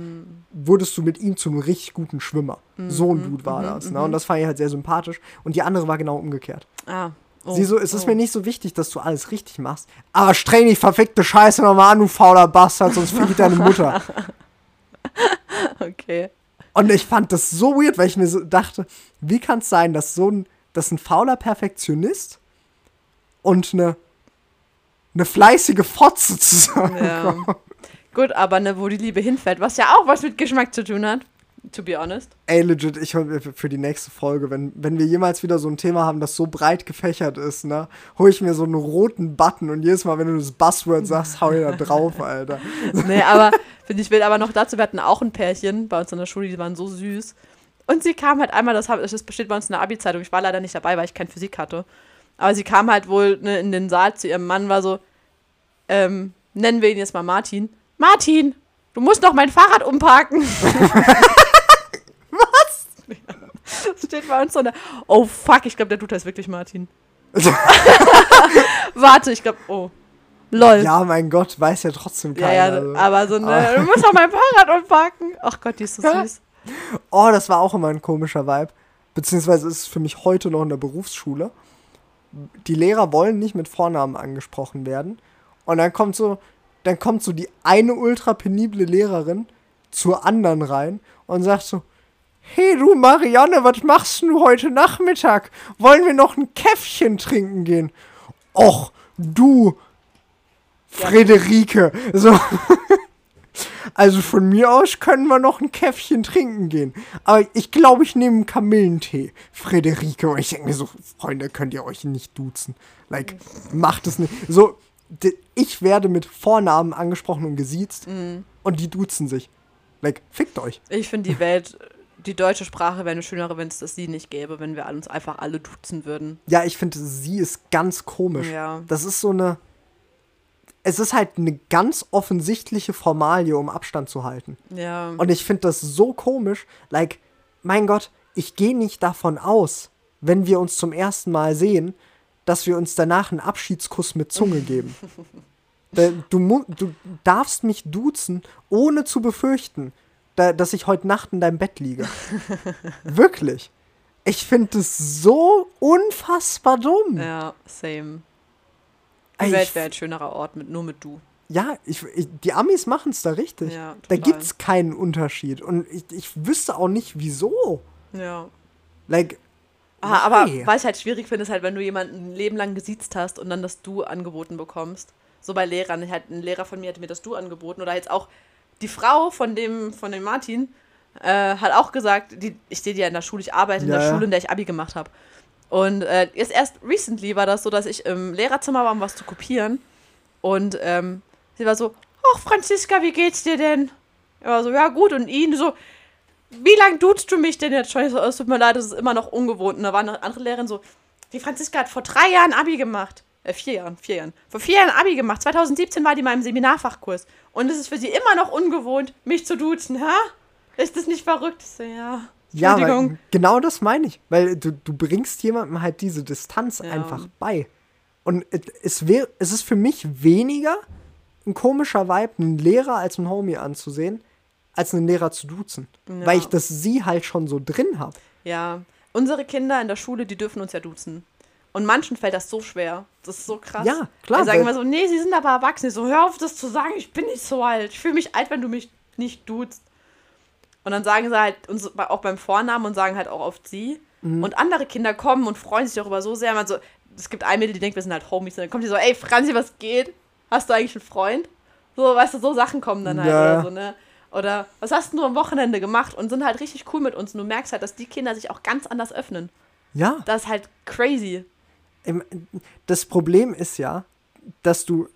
wurdest du mit ihm zum richtig guten Schwimmer. So ein Dude war das. Ne? Und das fand ich halt sehr sympathisch. Und die andere war genau umgekehrt. ah. Oh, Sie so, es ist oh. mir nicht so wichtig, dass du alles richtig machst, aber streng die verfickte Scheiße nochmal an, du fauler Bastard, sonst ich deine Mutter. Okay. Und ich fand das so weird, weil ich mir so dachte, wie kann es sein, dass so ein, dass ein fauler Perfektionist und eine, eine fleißige Fotze zusammen. Ja. Gut, aber ne, wo die Liebe hinfällt, was ja auch was mit Geschmack zu tun hat, to be honest. Ey, legit, ich hol mir für- die nächste Folge, wenn, wenn wir jemals wieder so ein Thema haben, das so breit gefächert ist, ne, hol ich mir so einen roten Button und jedes Mal, wenn du das Buzzword sagst, hau ich da drauf, Alter. Nee, aber finde ich will aber noch dazu, wir hatten auch ein Pärchen bei uns in der Schule, die waren so süß. Und sie kam halt einmal, das, das besteht bei uns in der Abi-Zeitung, ich war leider nicht dabei, weil ich kein Physik hatte. Aber sie kam halt wohl ne, in den Saal zu ihrem Mann, war so, ähm, nennen wir ihn jetzt mal Martin. Martin, du musst noch mein Fahrrad umparken. Was? Das steht bei uns so eine, oh fuck, ich glaube, der Dude heißt wirklich Martin. Warte, ich glaube, oh, lol. Ja, mein Gott, weiß ja trotzdem Ja, keiner. ja, also. aber so, ne, Aber- du musst noch mein Fahrrad umparken. Ach Gott, die ist so süß. Oh, das war auch immer ein komischer Vibe. Beziehungsweise ist es für mich heute noch in der Berufsschule. Die Lehrer wollen nicht mit Vornamen angesprochen werden. Und dann kommt so, dann kommt so die eine ultra penible Lehrerin zur anderen rein und sagt so, hey du Marianne, was machst du heute Nachmittag? Wollen wir noch ein Käffchen trinken gehen? Och, du, Friederike. So. Also von mir aus können wir noch ein Käffchen trinken gehen. Aber ich glaube, ich nehme einen Kamillentee. Friederike. Und ich denke mir so, Freunde, könnt ihr euch nicht duzen. Like, macht es nicht. So, ich werde mit Vornamen angesprochen und gesiezt. Und die duzen sich. Like, fickt euch. Ich finde die Welt, die deutsche Sprache wäre eine schönere, wenn es das sie nicht gäbe, wenn wir uns einfach alle duzen würden. Ja, ich finde, sie ist ganz komisch. Ja. Das ist so eine. Es ist halt eine ganz offensichtliche Formalie, um Abstand zu halten. Ja. Und ich finde das so komisch. Like, mein Gott, ich gehe nicht davon aus, wenn wir uns zum ersten Mal sehen, dass wir uns danach einen Abschiedskuss mit Zunge geben. Da- du, du darfst mich duzen, ohne zu befürchten, da, dass ich heute Nacht in deinem Bett liege. Wirklich. Ich finde das so unfassbar dumm. ja, same. Die Welt wäre ein schönerer Ort mit nur mit du. Ja, ich, ich, die Amis machen es da richtig. Ja, da gibt es keinen Unterschied. Und ich, ich wüsste auch nicht, wieso. Ja. Like, Ah, aber why? was ich halt schwierig finde, ist halt, wenn du jemanden ein Leben lang gesiezt hast und dann das Du angeboten bekommst. So bei Lehrern. Halt, ein Lehrer von mir hat mir das Du angeboten. Oder jetzt auch die Frau von dem, von dem Martin äh, hat auch gesagt, die, ich sehe die ja in der Schule, ich arbeite in Ja, der. Schule, in der ich Abi gemacht habe. Und äh, jetzt erst recently war das so, dass ich im Lehrerzimmer war, um was zu kopieren. Und ähm, sie war so, ach Franziska, wie geht's dir denn? Er war so, ja gut. Und ihn so, wie lange duzt du mich denn jetzt schon? So, es tut mir leid, das ist immer noch ungewohnt. Und da war eine andere Lehrerin so, die Franziska hat vor drei Jahren Abi gemacht. Äh, vier Jahren, vier Jahren. Vor vier Jahren Abi gemacht. 2017 war die mal im Seminarfachkurs. Und es ist für sie immer noch ungewohnt, mich zu duzen, ha? Ist das nicht verrückt? Ich so, ja. Ja, weil, genau das meine ich. Weil du, du bringst jemandem halt diese Distanz Ja. einfach bei. Und es- es, wär, es ist für mich weniger ein komischer Vibe, einen Lehrer als einen Homie anzusehen, als einen Lehrer zu duzen. Ja. Weil ich das sie halt schon so drin habe. Ja, unsere Kinder in der Schule, die dürfen uns ja duzen. Und manchen fällt das so schwer. Das ist so krass. Ja, klar, Die sagen weil- immer so, nee, sie sind aber erwachsen. Ich so, hör auf, das zu sagen, ich bin nicht so alt. Ich fühle mich alt, wenn du mich nicht duzt. Und dann sagen sie halt, uns auch beim Vornamen und sagen halt auch oft sie. Mhm. Und andere Kinder kommen und freuen sich darüber so sehr. Man so, es gibt ein Mädel, die denkt, wir sind halt Homies. Und dann kommt die so, ey, Franzi, was geht? Hast du eigentlich einen Freund? So, weißt du, so Sachen kommen dann halt ja. oder so, ne? Oder was hast du am Wochenende gemacht? Und sind halt richtig cool mit uns. Und du merkst halt, dass die Kinder sich auch ganz anders öffnen. Ja. Das ist halt crazy. Das Problem ist ja, dass du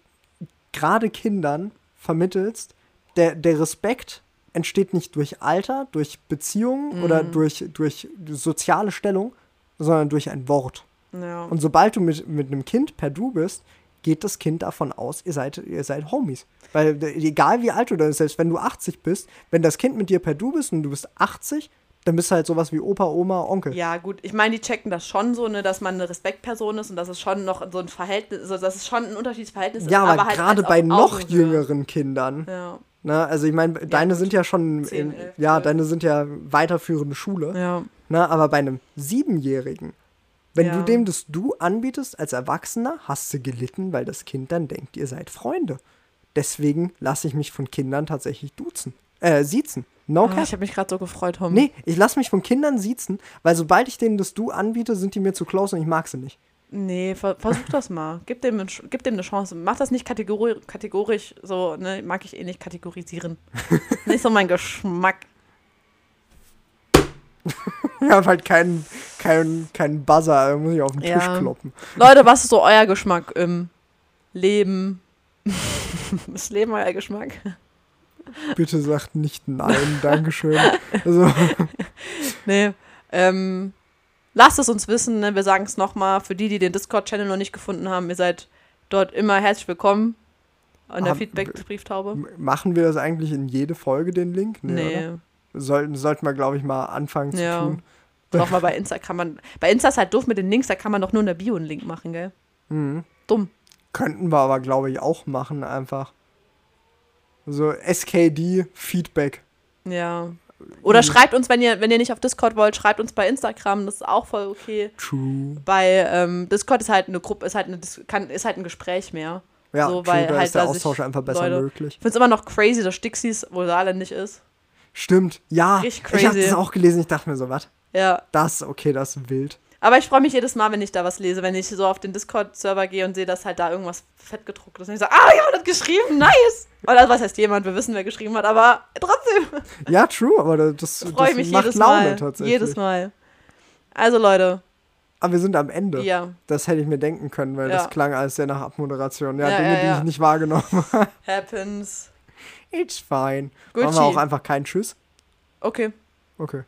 gerade Kindern vermittelst, der, der Respekt entsteht nicht durch Alter, durch Beziehungen oder durch, durch soziale Stellung, sondern durch ein Wort. Ja. Und sobald du mit, mit einem Kind per Du bist, geht das Kind davon aus, ihr seid, ihr seid Homies. Weil egal wie alt du bist, selbst wenn du 80 bist, wenn das Kind mit dir per Du bist und du bist 80, dann bist du halt sowas wie Opa, Oma, Onkel. Ja, gut. Ich meine, die checken das schon so, ne, dass man eine Respektperson ist und dass es schon noch so ein Verhältnis, also dass es schon ein unterschiedliches Verhältnis ist. Ja, aber, halt gerade bei noch Augenhöhe. jüngeren Kindern. Ja. Ne, also ich meine, deine gut. sind ja schon, 10, in, 11, ja, 12. deine sind ja weiterführende Schule. Ja. Ne, aber bei einem Siebenjährigen, wenn Ja. du dem das Du anbietest als Erwachsener, hast du gelitten, weil das Kind dann denkt, ihr seid Freunde. Deswegen lasse ich mich von Kindern tatsächlich duzen. Äh, siezen. No cap. ich habe mich gerade so gefreut, Tom. Nee, ich lasse mich von Kindern siezen, weil sobald ich denen das Du anbiete, sind die mir zu close und ich mag sie nicht. Nee, ver versuch das mal. Gib dem, gib dem eine Chance. Mach das nicht kategori kategorisch so, ne, mag ich eh nicht kategorisieren. nicht so mein Geschmack. Ich habe halt keinen keinen keinen Buzzer, da muss ich auf den Tisch Ja. kloppen. Leute, was ist so euer Geschmack im Leben? ist Leben euer Geschmack? Bitte sagt nicht nein, Dankeschön. Also, Nee. Ähm, lasst es uns wissen, ne? wir sagen es nochmal. Für die, die den Discord-Channel noch nicht gefunden haben, ihr seid dort immer herzlich willkommen. An der Feedback-Brieftaube. machen wir das eigentlich in jede Folge, den Link? Nee. oder? Sollten, sollten wir, glaube ich, mal anfangen zu Ja. tun. Doch mal bei Insta kann man. Bei Insta ist halt doof mit den Links, da kann man doch nur in der Bio einen Link machen, gell? Mhm. Dumm. Könnten wir aber, glaube ich, auch machen, einfach. So SKD Feedback. Ja. Oder schreibt uns, wenn ihr, wenn ihr nicht auf Discord wollt, schreibt uns bei Instagram, das ist auch voll okay. True. Bei ähm, Discord ist halt eine Gruppe, ist halt, eine, kann, ist halt ein Gespräch mehr. Ja, So, true, weil da halt ist der Austausch einfach besser Leute- möglich. Ich finde es immer noch crazy, dass Stixis wohl saarländisch ist. Stimmt, ja. Ich habe das auch gelesen, ich dachte mir so, was? Ja. Das, okay, das ist wild. Aber ich freue mich jedes Mal, wenn ich da was lese, wenn ich so auf den Discord-Server gehe und sehe, dass halt da irgendwas fett gedruckt ist. Und ich so, ah, jemand hat geschrieben, nice! Oder was heißt jemand? Wir wissen, wer geschrieben hat, aber trotzdem Ja, true, aber das, das, freue mich macht jedes Laune Mal. tatsächlich. Jedes Mal. Also Leute, Aber wir sind am Ende. ja, Das hätte ich mir denken können, weil Ja. das klang alles sehr nach Abmoderation. Ja, Ja, Dinge, ja, die ich nicht wahrgenommen habe. happens. It's fine. Gucci. Machen wir auch einfach keinen Tschüss. Okay. Okay.